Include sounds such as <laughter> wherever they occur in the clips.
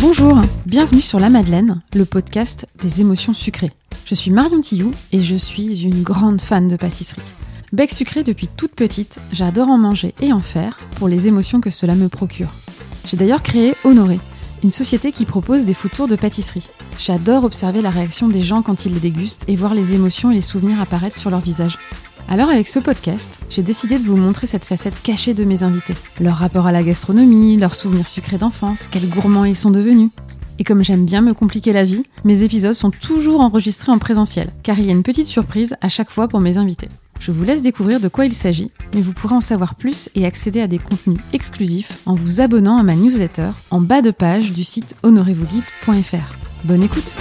Bonjour, bienvenue sur La Madeleine, le podcast des émotions sucrées. Je suis Marion Tillou et je suis une grande fan de pâtisserie. Bec sucré depuis toute petite, j'adore en manger et en faire pour les émotions que cela me procure. J'ai d'ailleurs créé Honoré, une société qui propose des food tours de pâtisserie. J'adore observer la réaction des gens quand ils les dégustent et voir les émotions et les souvenirs apparaître sur leur visage. Alors avec ce podcast, j'ai décidé de vous montrer cette facette cachée de mes invités. Leur rapport à la gastronomie, leurs souvenirs sucrés d'enfance, quels gourmands ils sont devenus. Et comme j'aime bien me compliquer la vie, mes épisodes sont toujours enregistrés en présentiel, car il y a une petite surprise à chaque fois pour mes invités. Je vous laisse découvrir de quoi il s'agit, mais vous pourrez en savoir plus et accéder à des contenus exclusifs en vous abonnant à ma newsletter en bas de page du site honorezvousguide.fr. Bonne écoute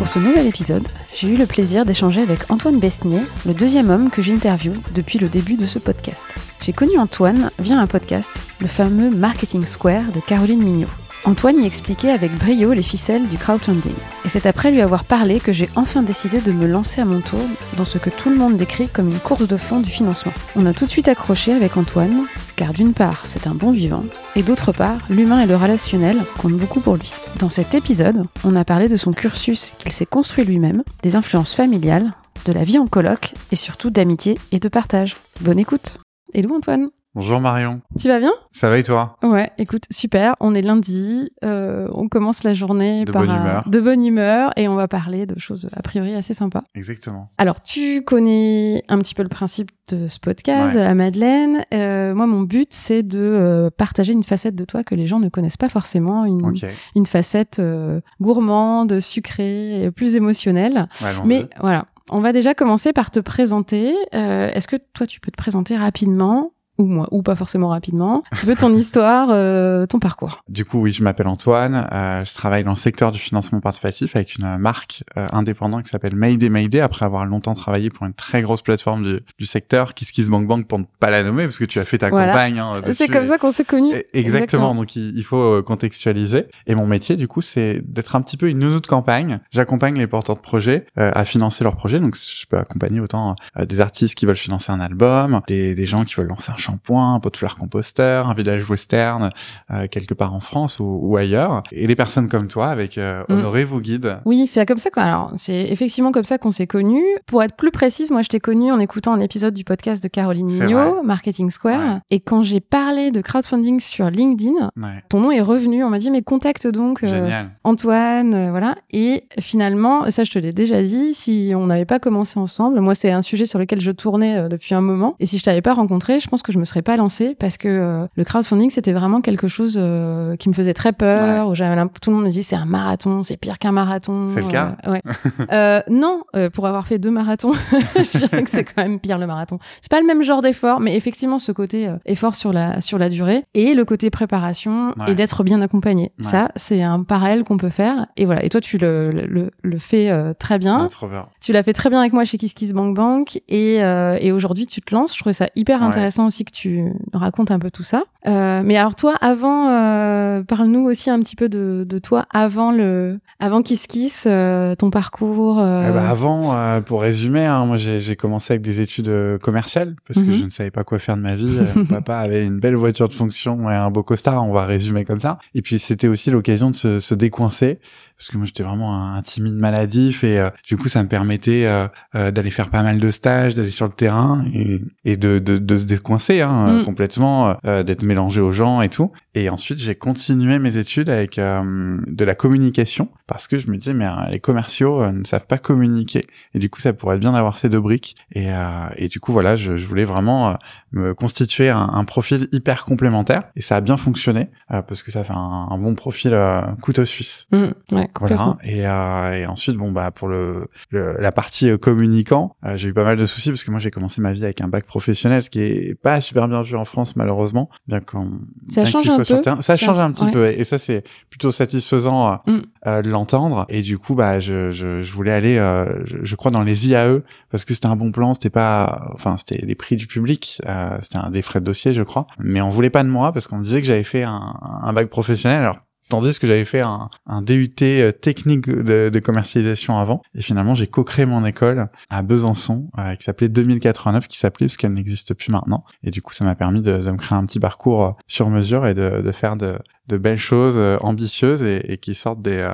Pour ce nouvel épisode, j'ai eu le plaisir d'échanger avec Antoine Besnier, le deuxième homme que j'interviewe depuis le début de ce podcast. J'ai connu Antoine via un podcast, le fameux Marketing Square de Caroline Mignot. Antoine y expliquait avec brio les ficelles du crowdfunding. Et c'est après lui avoir parlé que j'ai enfin décidé de me lancer à mon tour dans ce que tout le monde décrit comme une course de fond du financement. On a tout de suite accroché avec Antoine, car d'une part, c'est un bon vivant, et d'autre part, l'humain et le relationnel comptent beaucoup pour lui. Dans cet épisode, on a parlé de son cursus qu'il s'est construit lui-même, des influences familiales, de la vie en coloc, et surtout d'amitié et de partage. Bonne écoute Hello Antoine Bonjour Marion. Tu vas bien? Ça va et toi? Ouais, écoute, super. On est lundi, euh, on commence la journée De par bonne un- humeur. de bonne humeur et on va parler de choses a priori assez sympas. Exactement. Alors, tu connais un petit peu le principe de ce podcast, Ouais. à Madeleine. Euh, moi, mon but, c'est de euh, partager une facette de toi que les gens ne connaissent pas forcément, une, facette euh, gourmande, sucrée, et plus émotionnelle. Mais voilà, on va déjà commencer par te présenter. Euh, Est-ce que toi, tu peux te présenter rapidement? Ou moi, ou pas forcément rapidement, un peu ton histoire, euh, ton parcours. Du coup, oui, je m'appelle Antoine. euh, je travaille dans le secteur du financement participatif avec une marque euh, indépendante qui s'appelle Mayday Mayday. Après avoir longtemps travaillé pour une très grosse plateforme du, du secteur, KissKissBankBank pour ne pas la nommer, parce que tu as fait ta Voilà. campagne. hein, C'est comme ça qu'on s'est connus. Exactement. Donc, il, il faut euh, contextualiser. Et mon métier, du coup, c'est d'être un petit peu une nounou de campagne. J'accompagne les porteurs de projets euh, à financer leurs projets. Donc, je peux accompagner autant euh, des artistes qui veulent financer un album, des, des gens qui veulent lancer un shampoing, un pot de fleurs composteur, un village western euh, quelque part en France ou, ou ailleurs. Et des personnes comme toi, avec euh, Mm. Honoré vous guide. Oui, c'est comme ça. Quoi. Alors, c'est effectivement comme ça qu'on s'est connus. Pour être plus précise, moi, je t'ai connue en écoutant un épisode du podcast de Caroline Mignot. Marketing Square. Ouais. Et quand j'ai parlé de crowdfunding sur LinkedIn, Ouais. ton nom est revenu. On m'a dit, mais contacte donc euh. Antoine, euh, voilà. Et finalement, ça, je te l'ai déjà dit, si on n'avait pas commencé ensemble, moi, c'est un sujet sur lequel je tournais depuis un moment. Et si je t'avais pas rencontré, je pense que je me serais pas lancée parce que euh, le crowdfunding, c'était vraiment quelque chose euh, qui me faisait très peur. Où j'avais l'imp- tout le monde me dit, c'est un marathon, c'est pire qu'un marathon. C'est le cas Euh, ouais. <laughs> Euh, non, pour avoir fait deux marathons, <laughs> je dirais que c'est quand même pire le marathon. C'est pas le même genre d'effort, mais effectivement, ce côté effort sur la sur la durée et le côté préparation Ouais. et d'être bien accompagné. Ouais. Ça, c'est un parallèle qu'on peut faire. Et voilà. Et toi, tu le le, le fais très bien. Ouais, trop bien. Tu l'as fait très bien avec moi chez KissKissBankBank et euh, et aujourd'hui, tu te lances. Je trouvais ça hyper Ouais. intéressant aussi que tu racontes un peu tout ça. Euh, mais alors toi, avant, euh, parle-nous aussi un petit peu de, de toi avant le avant KissKiss, euh, ton parcours. Eh ben, avant, pour résumer, hein, moi j'ai commencé avec des études commerciales parce que Mhm. je ne savais pas quoi faire de ma vie. Mon <laughs> papa avait une belle voiture de fonction et un beau costard, on va résumer comme ça. Et puis c'était aussi l'occasion de se, se décoincer parce que moi j'étais vraiment un, un timide maladif et euh, du coup ça me permettait euh, euh, d'aller faire pas mal de stages, d'aller sur le terrain et, et de, de, de se décoincer hein, Mm. euh, complètement, euh, d'être mélangé aux gens et tout. Et ensuite j'ai continué mes études avec euh, de la communication parce que je me disais mais euh, les commerciaux euh, ne savent pas communiquer et du coup ça pourrait être bien d'avoir ces deux briques et, et du coup voilà je, je voulais vraiment euh, me constituer un, un profil hyper complémentaire et ça a bien fonctionné euh, parce que ça fait un, un bon profil euh, couteau suisse mm, ouais, voilà et, euh, et ensuite bon bah pour le, le- la partie euh, communicant euh, j'ai eu pas mal de soucis parce que moi j'ai commencé ma vie avec un bac professionnel ce qui est pas super bien vu en France malheureusement bien qu'on Ça bien change qu'il un peu. terrain. ça change un petit ouais. peu et ça c'est plutôt satisfaisant euh, Mm. euh, de l'entendre et du coup bah je, je, je voulais aller euh, je, je crois dans les IAE parce que c'était un bon plan c'était pas enfin c'était les prix du public euh, c'était un des frais de dossier je crois mais on voulait pas de moi parce qu'on me disait que j'avais fait un, un bac professionnel alors tandis que j'avais fait un, un DUT euh, technique de, de commercialisation avant. Et finalement, j'ai co-créé mon école à Besançon, euh, qui s'appelait 2089, qui s'appelait parce qu'elle n'existe plus maintenant. Et du coup, ça m'a permis de, de, me créer un petit parcours euh, sur mesure et de, de faire de, belles choses euh, ambitieuses et, et, qui sortent des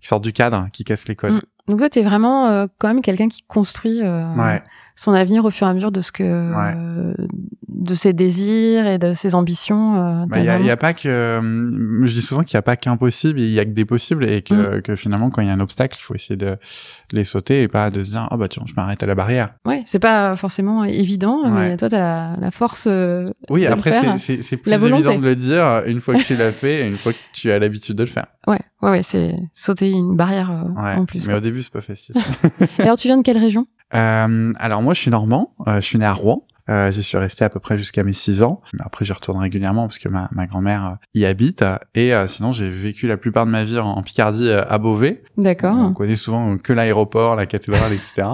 qui sortent du cadre, qui cassent les codes. Mmh. Donc toi, t'es vraiment quand même quelqu'un qui construit. ouais son avenir au fur et à mesure de ce que de ses désirs et de ses ambitions. Il euh, bah, y, a, pas que euh, je dis souvent qu'il y a pas qu'impossible, il y a que des possibles et que, mm. que finalement quand il y a un obstacle, il faut essayer de, les sauter et pas de se dire oh bah tiens je m'arrête à la barrière. Ouais, c'est pas forcément évident, mais toi t'as la, la force. Euh, oui, après c'est c'est plus évident de le dire une fois que tu l'as <laughs> fait et une fois que tu as l'habitude de le faire. Ouais, ouais, ouais, c'est sauter une barrière en plus. Mais au début c'est pas facile. <laughs> alors tu viens de quelle région? Euh, alors moi, je suis normand. Euh, je suis né à Rouen. Euh, j'y suis resté à peu près jusqu'à mes 6 ans. Mais après, j'y retourne régulièrement parce que ma, ma grand-mère euh, y habite. Et euh, sinon, j'ai vécu la plupart de ma vie en, Picardie, à Beauvais. D'accord. On connaît souvent que l'aéroport, la cathédrale, etc.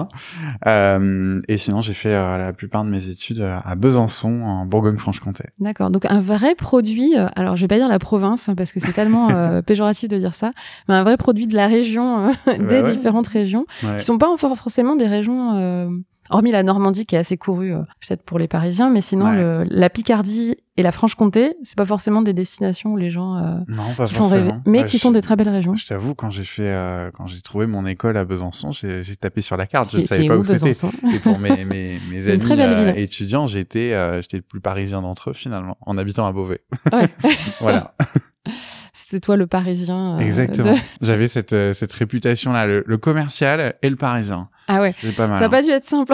<laughs> et sinon, j'ai fait la plupart de mes études à Besançon, en Bourgogne-Franche-Comté. D'accord. Donc un vrai produit. alors, je vais pas dire la province hein, parce que c'est tellement <laughs> péjoratif de dire ça, mais un vrai produit de la région, <laughs> des différentes régions, qui sont pas forcément des régions hormis la Normandie qui est assez courue euh, peut-être pour les Parisiens, mais sinon la Picardie et la Franche-Comté, c'est pas forcément des destinations où les gens euh, non, pas qui font rêver, mais qui sont des très belles régions. Je t'avoue, quand j'ai fait, euh, quand j'ai trouvé mon école à Besançon, j'ai tapé sur la carte, je ne savais pas où, c'était. Et pour mes <laughs> mes, mes amis étudiants, j'étais j'étais le plus parisien d'entre eux finalement, en habitant à Beauvais. Ouais. <laughs> voilà. <laughs> C'était toi le parisien. Exactement. J'avais cette, cette réputation-là, le, le, commercial et le parisien. Ah ouais. C'est pas mal. Ça n'a pas dû être simple.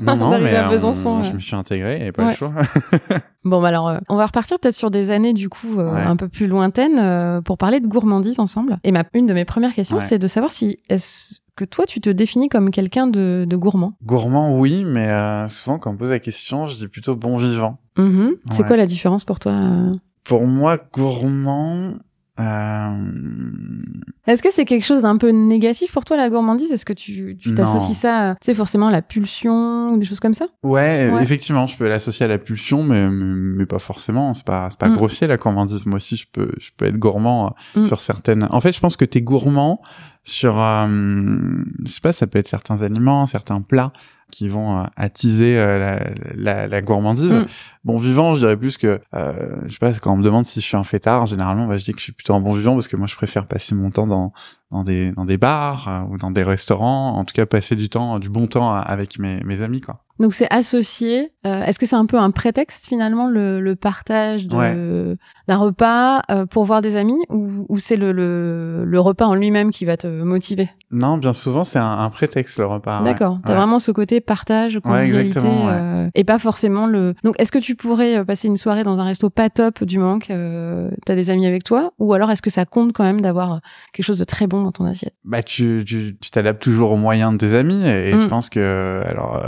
Non, non, <laughs> mais à Besançon, je me suis intégré et pas le choix. <laughs> bon, bah alors, euh, on va repartir peut-être sur des années du coup euh, un peu plus lointaines euh, pour parler de gourmandise ensemble. Et ma une de mes premières questions, c'est de savoir si est-ce que toi, tu te définis comme quelqu'un de, de, gourmand? Gourmand, oui, mais souvent quand on me pose la question, je dis plutôt bon vivant. Mm-hmm. C'est quoi la différence pour toi Pour moi, gourmand, euh... Est-ce que c'est quelque chose d'un peu négatif pour toi la gourmandise? Est-ce que tu t'associes ça, tu sais forcément à la pulsion ou des choses comme ça? Ouais, effectivement, je peux l'associer à la pulsion, mais, mais, pas forcément. C'est pas c'est pas mm. grossier la gourmandise. Moi aussi, je peux je peux être gourmand euh, mm. sur certaines. En fait, je pense que t'es gourmand sur, euh, je sais pas, ça peut être certains aliments, certains plats qui vont euh, attiser euh, la, la, la, gourmandise. Mm. Bon vivant, je dirais plus que, euh, je sais pas, quand on me demande si je suis un fêtard, généralement, bah, je dis que je suis plutôt un bon vivant parce que moi, je préfère passer mon temps dans dans des dans des bars euh, ou dans des restaurants, en tout cas passer du temps, du bon temps avec mes mes amis, quoi. Donc c'est associé. Euh, Est-ce que c'est un peu un prétexte finalement le, le partage d'un repas euh, pour voir des amis ou, ou c'est le, le, le, repas en lui-même qui va te motiver? Non, bien souvent c'est un, un, prétexte le repas. D'accord. T'as vraiment ce côté partage, convivialité euh, et pas forcément le. Donc est-ce que tu pourrais euh, passer une soirée dans un resto pas top du manque euh, T'as des amis avec toi? Ou alors est-ce que ça compte quand même d'avoir quelque chose de très bon dans ton assiette? Bah tu tu t'adaptes toujours aux moyens de tes amis et, je mm. pense que alors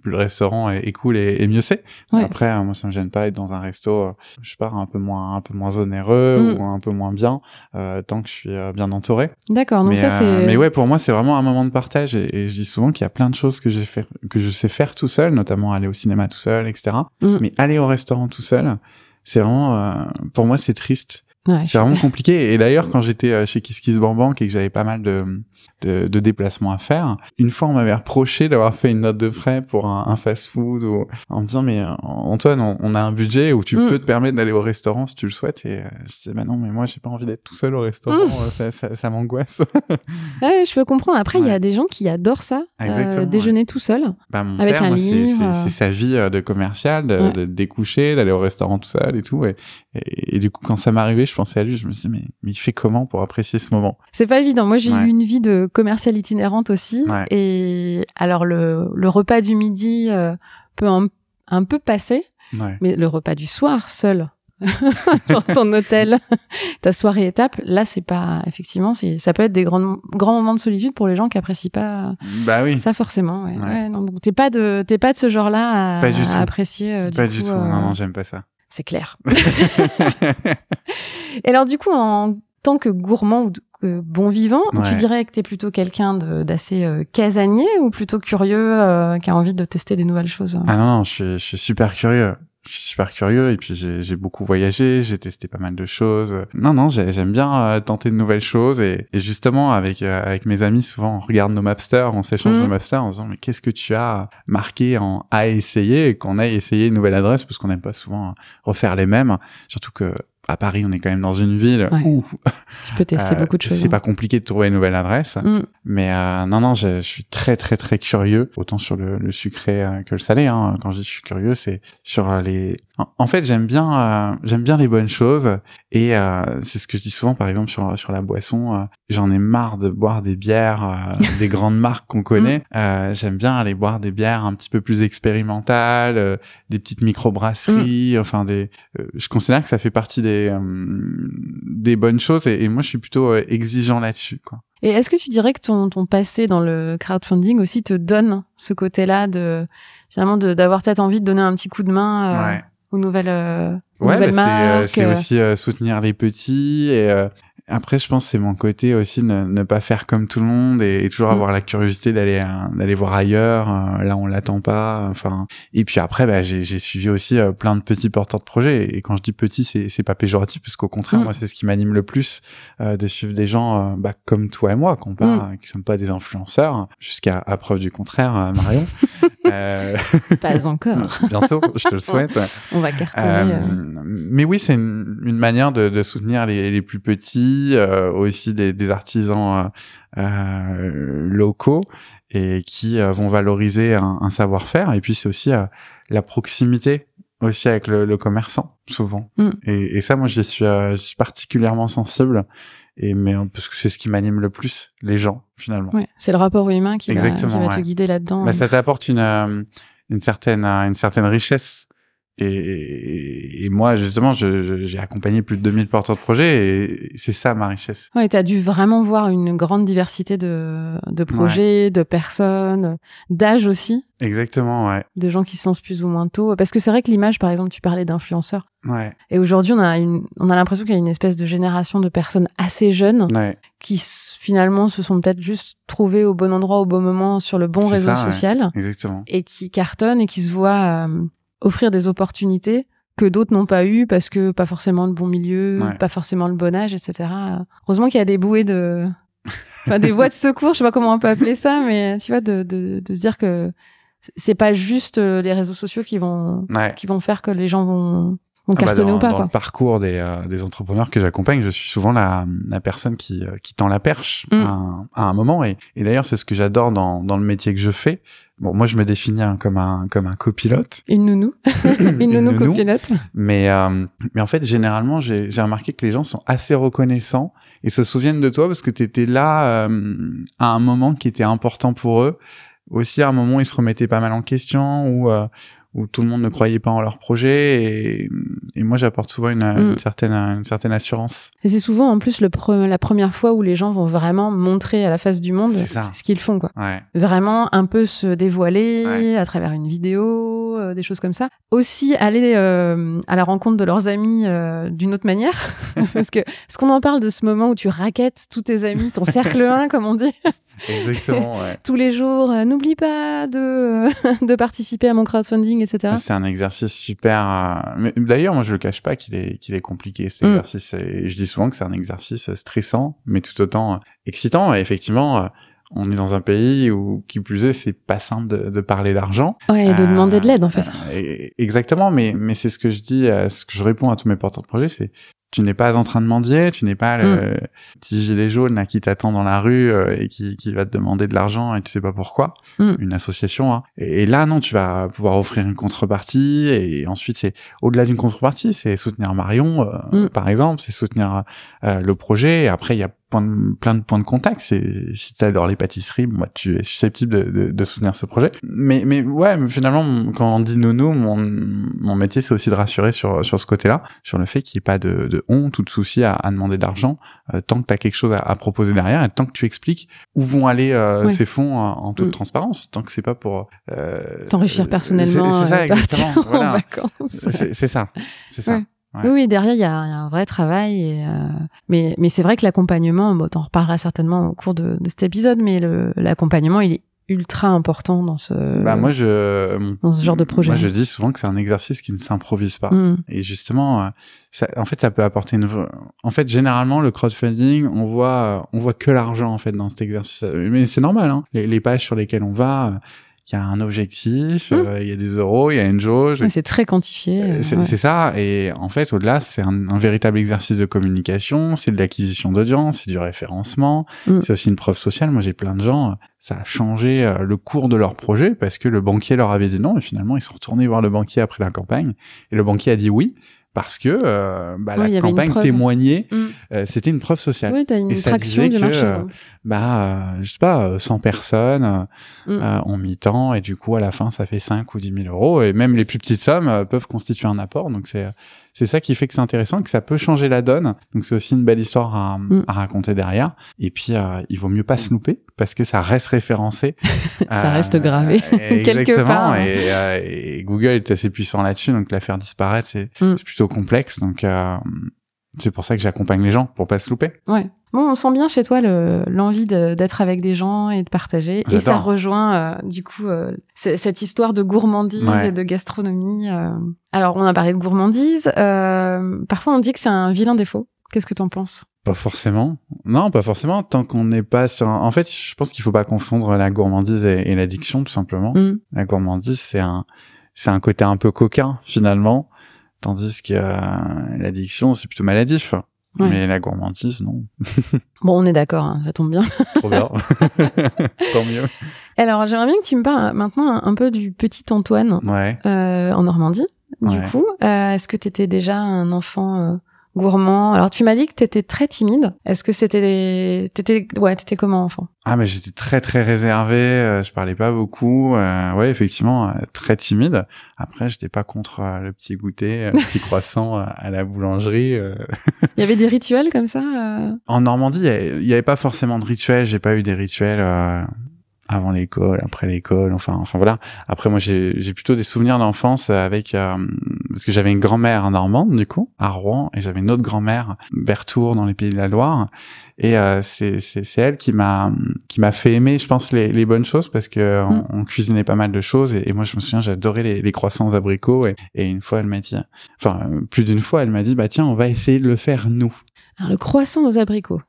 plus le restaurant est, cool et, mieux c'est. Après, moi, ça me gêne pas être dans un resto, euh, je pas, un peu moins, un peu moins onéreux mm. ou un peu moins bien, euh, tant que je suis euh, bien entouré. D'accord. Donc ça, c'est. mais ouais, pour moi, c'est vraiment un moment de partage et, je dis souvent qu'il y a plein de choses que j'ai fait, que je sais faire tout seul, notamment aller au cinéma tout seul, etc. Mm. Mais aller au restaurant tout seul, c'est vraiment, pour moi, c'est triste. C'est vraiment compliqué. Et d'ailleurs, quand j'étais chez Kiss Kiss Bank et que j'avais pas mal de, de, de déplacements à faire. Une fois, on m'avait reproché d'avoir fait une note de frais pour un, un fast-food ou en me disant mais euh, Antoine, on, a un budget où tu mm. peux te permettre d'aller au restaurant si tu le souhaites. Et euh, je disais bah non, mais moi j'ai pas envie d'être tout seul au restaurant, mm. euh, ça, ça, ça m'angoisse. <laughs> ouais, je peux comprendre. Après, il y a des gens qui adorent ça, déjeuner tout seul, bah, mon avec père, un livre. C'est sa vie de commercial, de, de découcher, d'aller au restaurant tout seul et tout. Et, et, du coup, quand ça m'arrivait, je pensais à lui, je me disais mais, mais il fait comment pour apprécier ce moment? C'est pas évident. Moi, j'ai eu une vie de commerciale itinérante aussi. Et alors le, le repas du midi euh, peut un, un, peu passer, mais le repas du soir seul <laughs> dans ton hôtel, <laughs> ta soirée étape, là c'est pas effectivement c'est ça peut être des grands grands moments de solitude pour les gens qui apprécient pas bah oui. ça forcément ouais. ouais. non, t'es pas de t'es pas de ce genre-là à, apprécier euh, pas du tout non euh, non j'aime pas ça c'est clair. <laughs> Et alors du coup en tant que gourmand ou bon vivant, tu dirais que tu es plutôt quelqu'un d'assez euh, casanier ou plutôt curieux euh, qui a envie de tester des nouvelles choses? Ah non, non je, suis, je suis super curieux. Je suis super curieux et puis j'ai beaucoup voyagé, j'ai testé pas mal de choses. Non, non, j'aime bien euh, tenter de nouvelles choses et, et justement avec euh, avec mes amis, souvent on regarde nos Mapster, on s'échange Mhm. nos Mapster en disant mais qu'est-ce que tu as marqué en à essayer et qu'on aille essayer une nouvelle adresse parce qu'on n'aime pas souvent refaire les mêmes, surtout que à Paris on est quand même dans une ville Ouais. où <laughs> Tu peux tester euh, beaucoup de choses. c'est pas compliqué de trouver une nouvelle adresse. Mm. Mais euh, non, non, je, je suis très, très, très curieux, autant sur le, le sucré euh, que le salé. Hein. Quand je dis je suis curieux, c'est sur les. En, fait, j'aime bien, euh, j'aime bien les bonnes choses, et euh, c'est ce que je dis souvent, par exemple sur sur la boisson. euh, J'en ai marre de boire des bières des grandes marques qu'on <laughs> connaît. Euh, j'aime bien aller boire des bières un petit peu plus expérimentales, des petites microbrasseries, enfin des. je considère que ça fait partie des des bonnes choses, et, et moi, je suis plutôt exigeant là-dessus, quoi. Et est-ce que tu dirais que ton, ton passé dans le crowdfunding aussi te donne ce côté-là de finalement d'avoir peut-être envie de donner un petit coup de main euh, Ouais. Aux nouvelles, euh, Ouais, bah, c'est, euh, aussi euh, soutenir les petits et euh, après je pense c'est mon côté aussi ne, ne pas faire comme tout le monde et, et toujours Mm. avoir la curiosité d'aller euh, d'aller voir ailleurs euh, là on l'attend pas enfin et puis après bah, j'ai suivi aussi plein de petits porteurs de projets et quand je dis petit c'est c'est pas péjoratif parce qu'au contraire Mm. moi c'est ce qui m'anime le plus euh, de suivre des gens bah, comme toi et moi qu'on pas Mm. qui sont pas des influenceurs jusqu'à à preuve du contraire Marion <laughs> euh, Pas encore. <laughs> bientôt je te le souhaite On va cartonner. euh. Mais oui, c'est une, une manière de, de soutenir les, les plus petits, euh, aussi des, des artisans euh, euh, locaux et qui euh, vont valoriser un, un savoir-faire. Et puis c'est aussi euh, la proximité aussi avec le, le commerçant souvent. Mm. Et, et ça, moi, j'y suis, euh, je suis particulièrement sensible. Et mais parce que c'est ce qui m'anime le plus, les gens finalement. Ouais, c'est le rapport humain qui va, qui va te guider là-dedans. Bah, ça t'apporte une, euh, une certaine, une certaine richesse. Et, moi, justement, j'ai accompagné plus de 2000 porteurs de projets et c'est ça ma richesse. Ouais, t'as dû vraiment voir une grande diversité de, de projets, de personnes, d'âge aussi, Exactement, ouais. de gens qui se lancent plus ou moins tôt. Parce que c'est vrai que l'image, par exemple, tu parlais d'influenceurs. Ouais, Et aujourd'hui, on a une, on a l'impression qu'il y a une espèce de génération de personnes assez jeunes ouais, qui finalement se sont peut-être juste trouvées au bon endroit au bon moment sur le bon réseau ça, ouais. social exactement. et qui cartonnent et qui se voient euh, offrir des opportunités que d'autres n'ont pas eu parce que pas forcément le bon milieu, Ouais. pas forcément le bon âge, etc. Heureusement qu'il y a des bouées de, <laughs> enfin des voies de secours, je sais pas comment on peut appeler ça, mais tu vois de, de, de se dire que c'est pas juste euh, les réseaux sociaux qui vont Ouais. qui vont faire que les gens vont vont Ah bah, dans, ou pas dans quoi. le parcours des, euh, des entrepreneurs que j'accompagne, je suis souvent la, la personne qui, euh, qui tend la perche Mm. à, un, à un moment. Et, et d'ailleurs, c'est ce que j'adore dans, dans le métier que je fais. Bon, moi, je me définis hein, comme un, comme un copilote. Une nounou, <coughs> une nounou nounou. copilote. Mais, euh, mais en fait, généralement, j'ai j'ai remarqué que les gens sont assez reconnaissants et se souviennent de toi parce que tu étais là euh, à un moment qui était important pour eux. Aussi, à un moment, ils se remettaient pas mal en question ou euh, où tout le monde ne croyait pas en leur projet. Et, et moi, j'apporte souvent une, une Mm. certaine, une certaine assurance. Et c'est souvent en plus le pre- la première fois où les gens vont vraiment montrer à la face du monde ce qu'ils font quoi. Ouais, Vraiment un peu se dévoiler Ouais. à travers une vidéo, euh, des choses comme ça. Aussi aller euh, à la rencontre de leurs amis euh, d'une autre manière. <laughs> Parce que est-ce qu'on en parle de ce moment où tu raquettes tous tes amis, ton cercle 1 comme on dit, <laughs> exactement. ouais. tous les jours, euh, n'oublie pas de, <laughs> de participer à mon crowdfunding, etc. C'est un exercice super. euh, D'ailleurs, moi, je le cache pas qu'il est qu'il est compliqué cet Mm. exercice. Et je dis souvent que c'est un exercice stressant, mais tout autant euh, excitant. Et effectivement, euh, on est dans un pays où, qui plus est, c'est pas simple de, de parler d'argent. Ouais, et de Euh, demander de l'aide en fait. euh, et- exactement, mais mais c'est ce que je dis, euh, ce que je réponds à tous mes porteurs de projet, c'est tu n'es pas en train de mendier, tu n'es pas le petit gilet jaune là, qui t'attend dans la rue euh, et qui, qui va te demander de l'argent et tu sais pas pourquoi. Mm. Une association. Hein. Et, et là, non, tu vas pouvoir offrir une contrepartie et ensuite, c'est au-delà d'une contrepartie, c'est soutenir Marion, euh, Mm. par exemple, c'est soutenir euh, le projet. Et après, il y a plein de, plein de points de contact. C'est si tu adores les pâtisseries, moi, tu es susceptible de, de, de soutenir ce projet. Mais, mais ouais, finalement, quand on dit nono, mon, mon métier, c'est aussi de rassurer sur, sur ce côté-là, sur le fait qu'il n'y ait pas de, de honte ou de souci à, à demander d'argent, euh, tant que tu as quelque chose à, à proposer derrière et tant que tu expliques où vont aller euh, ces fonds en toute Mm. transparence, tant que c'est pas pour euh, T'enrichir euh, personnellement C'est ça, partir exactement. en Voilà. vacances. C'est c'est ça, c'est ça. Ouais. Ouais. Oui, oui, derrière, il y a, il y a un vrai travail. Et, euh, mais mais c'est vrai que l'accompagnement, bon, t'en reparleras certainement au cours de, de cet épisode, mais l'accompagnement, il est ultra important dans ce Bah moi je dans ce genre de projet. Moi je dis souvent que c'est un exercice qui ne s'improvise pas. Mm. Et justement, euh, ça, en fait, ça peut apporter une. En fait, généralement, le crowdfunding, on voit, on voit que l'argent en fait dans cet exercice. Mais c'est normal. Hein. Les, les pages sur lesquelles on va, il y a un objectif, Mm. euh, il y a des euros, il y a une jauge. C'est très quantifié. Euh, C'est ouais. ça. Et en fait, au-delà, c'est un, un véritable exercice de communication, c'est de l'acquisition d'audience, c'est du référencement, Mm. c'est aussi une preuve sociale. Moi, j'ai plein de gens, euh, ça a changé le cours de leur projet parce que le banquier leur avait dit non et finalement, ils sont retournés voir le banquier après la campagne et le banquier a dit oui parce que euh, bah, la campagne témoignait, Mm. euh, c'était une preuve sociale. Oui, t'as une Et ça disait du que, marché. euh. Bah, euh, je sais pas, euh, 100 personnes euh, Mm. euh, ont mis tant et du coup, à la fin, ça fait 5 ou 10 000 euros et même les plus petites sommes peuvent constituer un apport. Donc, c'est c'est ça qui fait que c'est intéressant et que ça peut changer la donne. Donc, c'est aussi une belle histoire à, Mm. à raconter derrière. Et puis, euh, il vaut mieux pas se louper parce que ça reste référencé. <laughs> Ça Euh, reste gravé <laughs> <laughs> quelque part. hein. Et, euh, et Google est assez puissant là-dessus, donc la faire disparaître, c'est Mm. c'est plutôt complexe. Donc, c'est pour ça que j'accompagne les gens pour pas se louper. Ouais. Bon, on sent bien chez toi le- l'envie de- d'être avec des gens et de partager. Et ça rejoint, euh, du coup, euh, cette histoire de gourmandise Ouais. et de gastronomie. euh. Alors, on a parlé de gourmandise. euh, parfois, on dit que c'est un vilain défaut. Qu'est-ce que t'en penses? Pas forcément. Non, pas forcément. Tant qu'on n'est pas sur. un- En fait, je pense qu'il faut pas confondre la gourmandise et, et l'addiction, tout simplement. Mm. La gourmandise, c'est un, c'est un côté un peu coquin finalement, tandis que l'addiction, c'est plutôt maladif. Ouais. Mais la gourmandise, non. <laughs> Bon, on est d'accord, hein, ça tombe bien. <laughs> Trop bien. <laughs> Tant mieux. Alors, j'aimerais bien que tu me parles maintenant un, peu du petit Antoine Ouais. euh, en Normandie. Du Ouais. coup, Euh, est-ce que tu étais déjà un enfant euh, gourmand Alors, tu m'as dit que tu étais très timide. Est-ce que c'était des... t'étais ouais, t'étais comment enfant? Ah, mais j'étais très très réservé. euh, je parlais pas beaucoup. euh, ouais, effectivement, euh, très timide. Après, j'étais pas contre le petit goûter, le petit <laughs> croissant à la boulangerie. Il y avait des rituels comme ça En Normandie, il y y avait pas forcément de rituels. J'ai pas eu des rituels avant l'école, après l'école. Enfin, enfin voilà. Après, moi, j'ai plutôt des souvenirs d'enfance avec euh, parce que j'avais une grand-mère normande du coup à Rouen et j'avais une autre grand-mère vers Tours dans les Pays de la Loire. Et euh, c'est elle qui m'a qui m'a fait aimer, je pense, les, les bonnes choses parce que on, Mm. on cuisinait pas mal de choses et, et moi je me souviens j'adorais les, les croissants aux abricots et, et une fois elle m'a dit, enfin plus d'une fois elle m'a dit bah tiens on va essayer de le faire nous. Alors, le croissant aux abricots.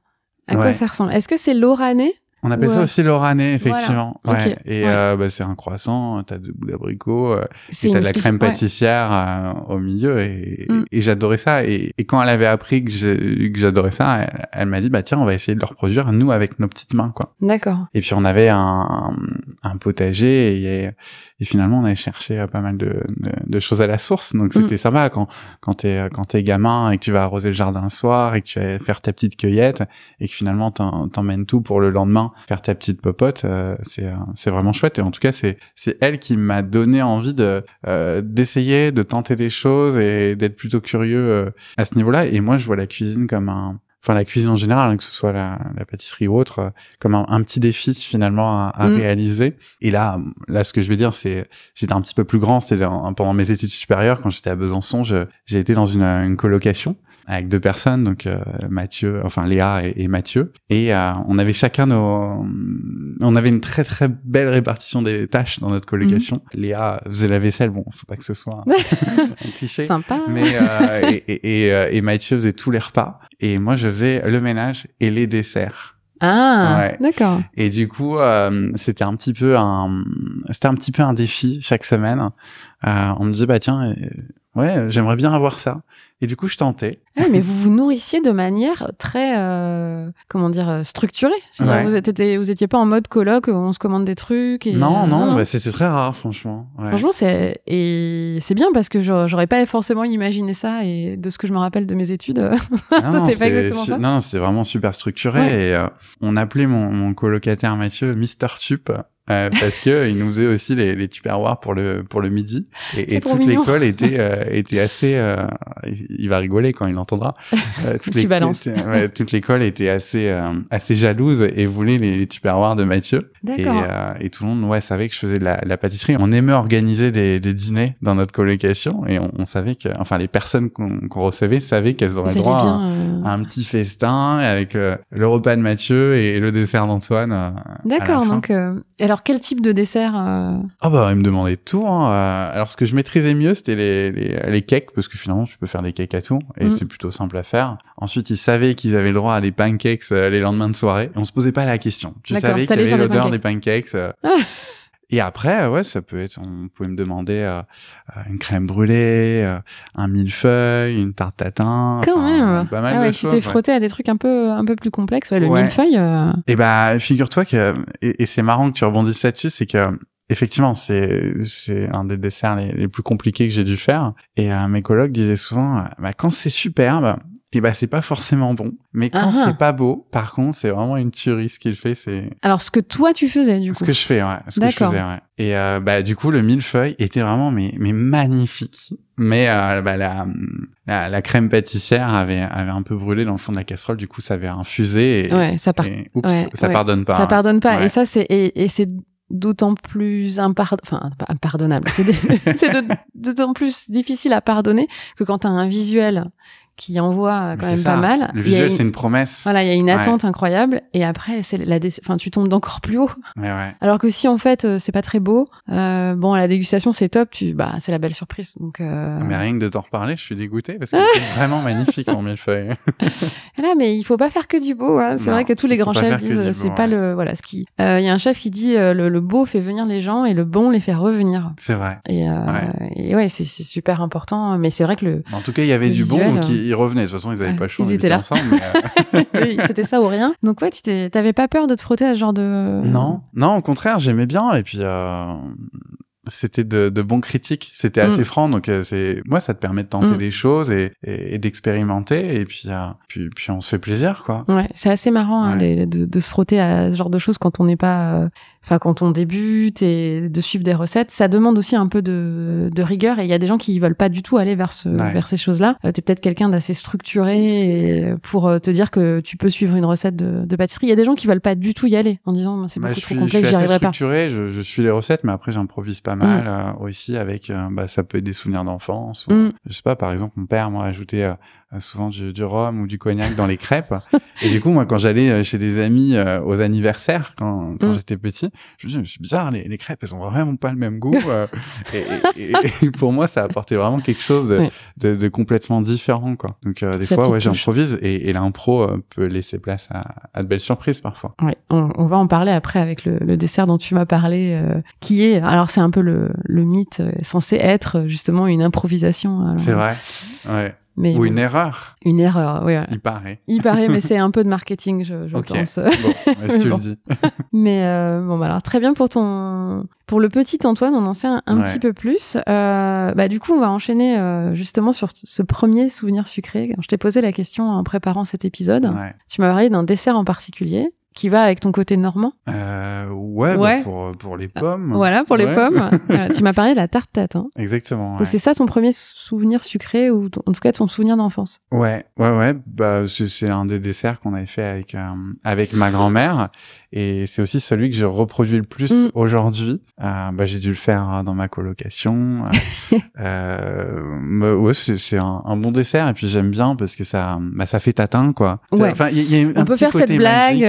À quoi ça ressemble? Est-ce que c'est l'orané On appelle Ouais. ça aussi l'orané, effectivement. Voilà. Ouais. Et Ouais. euh, bah, c'est un croissant, t'as deux bouts d'abricot, euh, et t'as de la crème pâtissière euh, au milieu, et, Mm. et j'adorais ça. Et, et quand elle avait appris que j'adorais ça, elle, elle m'a dit bah tiens, on va essayer de le reproduire nous avec nos petites mains, quoi. D'accord. Et puis on avait un, un potager et, et finalement on avait cherché euh, pas mal de, de, de choses à la source. Donc Mm. c'était sympa quand quand t'es quand t'es gamin et que tu vas arroser le jardin le soir et que tu vas faire ta petite cueillette et que finalement t'emmènes tout pour le lendemain faire ta petite popote. euh, c'est euh, c'est vraiment chouette et en tout cas c'est c'est elle qui m'a donné envie de euh, d'essayer de tenter des choses et d'être plutôt curieux euh, à ce niveau-là. Et moi je vois la cuisine comme un Enfin, la cuisine en général, hein, que ce soit la, la pâtisserie ou autre, euh, comme un, un petit défi finalement à, à Mm. réaliser. Et là, là, ce que je veux dire, c'est j'étais un petit peu plus grand. C'était pendant mes études supérieures, quand j'étais à Besançon, j'ai été dans une, une colocation avec deux personnes, donc euh, Mathieu, enfin Léa et, et Mathieu, et euh, on avait chacun nos, on avait une très très belle répartition des tâches dans notre colocation. Léa faisait la vaisselle, bon, faut pas que ce soit <laughs> un, un cliché, Sympa. mais euh, et, et, et, et Mathieu faisait tous les repas, et moi je faisais le ménage et les desserts. Ah, Ouais. d'accord. Et du coup, c'était un petit peu un, c'était un petit peu un défi chaque semaine. On me disait bah tiens, ouais, j'aimerais bien avoir ça. Et du coup, je tentais. Ah, mais vous vous nourrissiez de manière très, euh, comment dire, euh, structurée. Ouais. vous, étiez, vous étiez pas en mode colloque où on se commande des trucs. Et, non, euh, non, bah, c'était très rare, franchement. Ouais. Franchement, c'est et c'est bien parce que j'aurais pas forcément imaginé ça et de ce que je me rappelle de mes études. euh, <laughs> c'était pas exactement ça Non, c'était vraiment super structuré. Ouais. Et euh, on appelait mon, mon colocataire Mathieu Mister Tup. Euh, parce que il nous faisait aussi les, les tupperwares pour le pour le midi et, et toute l'école était euh, était assez euh, il va rigoler quand il entendra <laughs> toute Tu l'é- balances. ouais, toute l'école était assez assez jalouse et voulait les, les tupperwares de Mathieu et, et tout le monde ouais savait que je faisais de la, la pâtisserie on aimait organiser des, des dîners dans notre colocation et on, on savait que enfin les personnes qu'on recevait savaient qu'elles auraient droit à, un petit festin avec le repas de Mathieu et le dessert d'Antoine. D'accord. Donc, alors alors, quel type de dessert euh Ah bah, ils me demandaient tout. Hein. Euh, Alors, ce que je maîtrisais mieux, c'était les, les, les cakes, parce que finalement, tu peux faire des cakes à tout, et Mm. c'est plutôt simple à faire. Ensuite, ils savaient qu'ils avaient le droit à des pancakes euh, les lendemains de soirée. Et on se posait pas la question. Tu savais qu'il y avait faire des l'odeur des pancakes. <laughs> euh. Et après, ouais, ça peut être, on pouvait me demander euh, euh, une crème brûlée, euh, un millefeuille, une tarte tatin. Quand même. Pas mal ah de ouais, tu choses. t'es ouais. frotté à des trucs un peu, un peu plus complexes. Ouais, le Ouais. millefeuille. euh, Et bah, figure-toi que, et, et c'est marrant que tu rebondisses là-dessus, c'est que, effectivement, c'est, c'est un des desserts les, les plus compliqués que j'ai dû faire. Et euh, mes collègues disaient souvent, euh, bah, quand c'est superbe, et bah, c'est pas forcément bon. Mais quand Ah ah. c'est pas beau, par contre, c'est vraiment une tuerie ce qu'il fait, c'est Alors, ce que toi, tu faisais, du coup. ce que je fais, ouais. Ce que je faisais, ouais. Et euh, bah, du coup, le millefeuille était vraiment, mais, mais magnifique. Mais euh, bah, la, la, la crème pâtissière avait, avait un peu brûlé dans le fond de la casserole, du coup, ça avait infusé et, Ouais, ça part. et oups, ouais, ça ouais. pardonne pas. Ça hein. pardonne pas. Et ça, c'est et, et c'est d'autant plus impard... enfin pas impardonnable. C'est de- <laughs> d'autant plus difficile à pardonner que quand t'as un visuel qui envoie quand C'est même ça. pas mal. Le visuel, c'est une promesse. Voilà, il y a une Ouais. attente incroyable et après c'est la enfin tu tombes d'encore plus haut. <laughs> Ouais, ouais. Alors que si en fait euh, c'est pas très beau, euh, bon à la dégustation c'est top, tu bah c'est la belle surprise. Donc euh... Mais rien que de t'en reparler, je suis dégoûté parce qu'il est <laughs> vraiment magnifique mon millefeuille. <laughs> Là, mais il faut pas faire que du beau. Hein. C'est vrai que tous les grands chefs que disent euh, c'est pas le voilà ce qui. Euh, Il y a un chef qui dit euh, le, le beau fait venir les gens et le bon les fait revenir. C'est vrai. Et, euh, Ouais. et ouais, c'est c'est super important. Mais c'est vrai que le En tout cas, il y avait du bon, visuel, donc euh, ils ils revenaient. De toute façon, ils avaient ouais, pas choix. ils on étaient là. ensemble. mais, euh, <laughs> c'était ça ou rien. Donc ouais, tu t'avais pas peur de te frotter à ce genre de Non, non, au contraire, j'aimais bien. Et puis, euh, c'était de, de bons critiques. C'était Mm. assez franc. Donc, euh, c'est moi, ça te permet de tenter Mm. des choses et, et, et d'expérimenter. Et puis, puis, puis, on se fait plaisir, quoi. Ouais, c'est assez marrant hein, les- de, de se frotter à ce genre de choses quand on n'est pas, enfin quand on débute et de suivre des recettes. Ça demande aussi un peu de, de rigueur et il y a des gens qui veulent pas du tout aller vers ce, Ouais. vers ces choses-là. Euh, T'es peut-être quelqu'un d'assez structuré pour euh, te dire que tu peux suivre une recette de, de pâtisserie. Il y a des gens qui veulent pas du tout y aller en disant c'est Bah, beaucoup je trop suis, complexe, j'y arriverai pas. structuré, je, je suis les recettes, mais après j'improvise pas mal euh, aussi avec, euh, bah, ça peut être des souvenirs d'enfance. Mm. Je sais pas, par exemple, mon père m'a ajouté souvent du, du rhum ou du cognac dans les crêpes. et du coup, moi, quand j'allais euh, chez des amis euh, aux anniversaires, quand, quand Mm. j'étais petit, je me disais, c'est bizarre, les, les crêpes, elles ont vraiment pas le même goût. euh. <laughs> et, et- et- pour moi, ça apportait vraiment quelque chose de, Ouais. de, de complètement différent, quoi. Donc, euh, des fois, ouais, j'improvise et, et l'impro euh, peut laisser place à, à de belles surprises parfois. Ouais, on, on va en parler après avec le, le dessert dont tu m'as parlé, euh, qui est, alors c'est un peu le, le mythe euh, censé être euh, justement une improvisation. C'est vrai. Ouais. Mais Ou bon, une erreur, une erreur, oui. voilà. il paraît. Il paraît, mais c'est <laughs> un peu de marketing, je, je Ok. pense. Bon, <laughs> est-ce que tu Bon. le dis <laughs> Mais euh, bon, bah alors très bien pour ton, pour le petit Antoine, on en sait un, un Ouais. petit peu plus. Euh, bah du coup, on va enchaîner euh, justement sur ce premier souvenir sucré. Je t'ai posé la question en préparant cet épisode. Ouais. Tu m'as parlé d'un dessert en particulier qui va avec ton côté normand? Euh, ouais, bah, Ouais. pour, pour les pommes. Voilà, pour les pommes. Voilà, <laughs> tu m'as parlé de la tarte tatin. Exactement. Donc Ouais. c'est ça ton premier souvenir sucré ou ton- en tout cas ton souvenir d'enfance? ouais, ouais, ouais. Bah, c'est un des desserts qu'on avait fait avec euh, avec ma grand-mère et c'est aussi celui que j'ai reproduit le plus Mm. aujourd'hui. Euh, bah, j'ai dû le faire euh, dans ma colocation. euh, <laughs> euh, bah, ouais, c'est un, un bon dessert et puis j'aime bien parce que ça, bah, ça fait tatin quoi. Ça- Ouais. Enfin, il y a- il y, a un On peut faire cette blague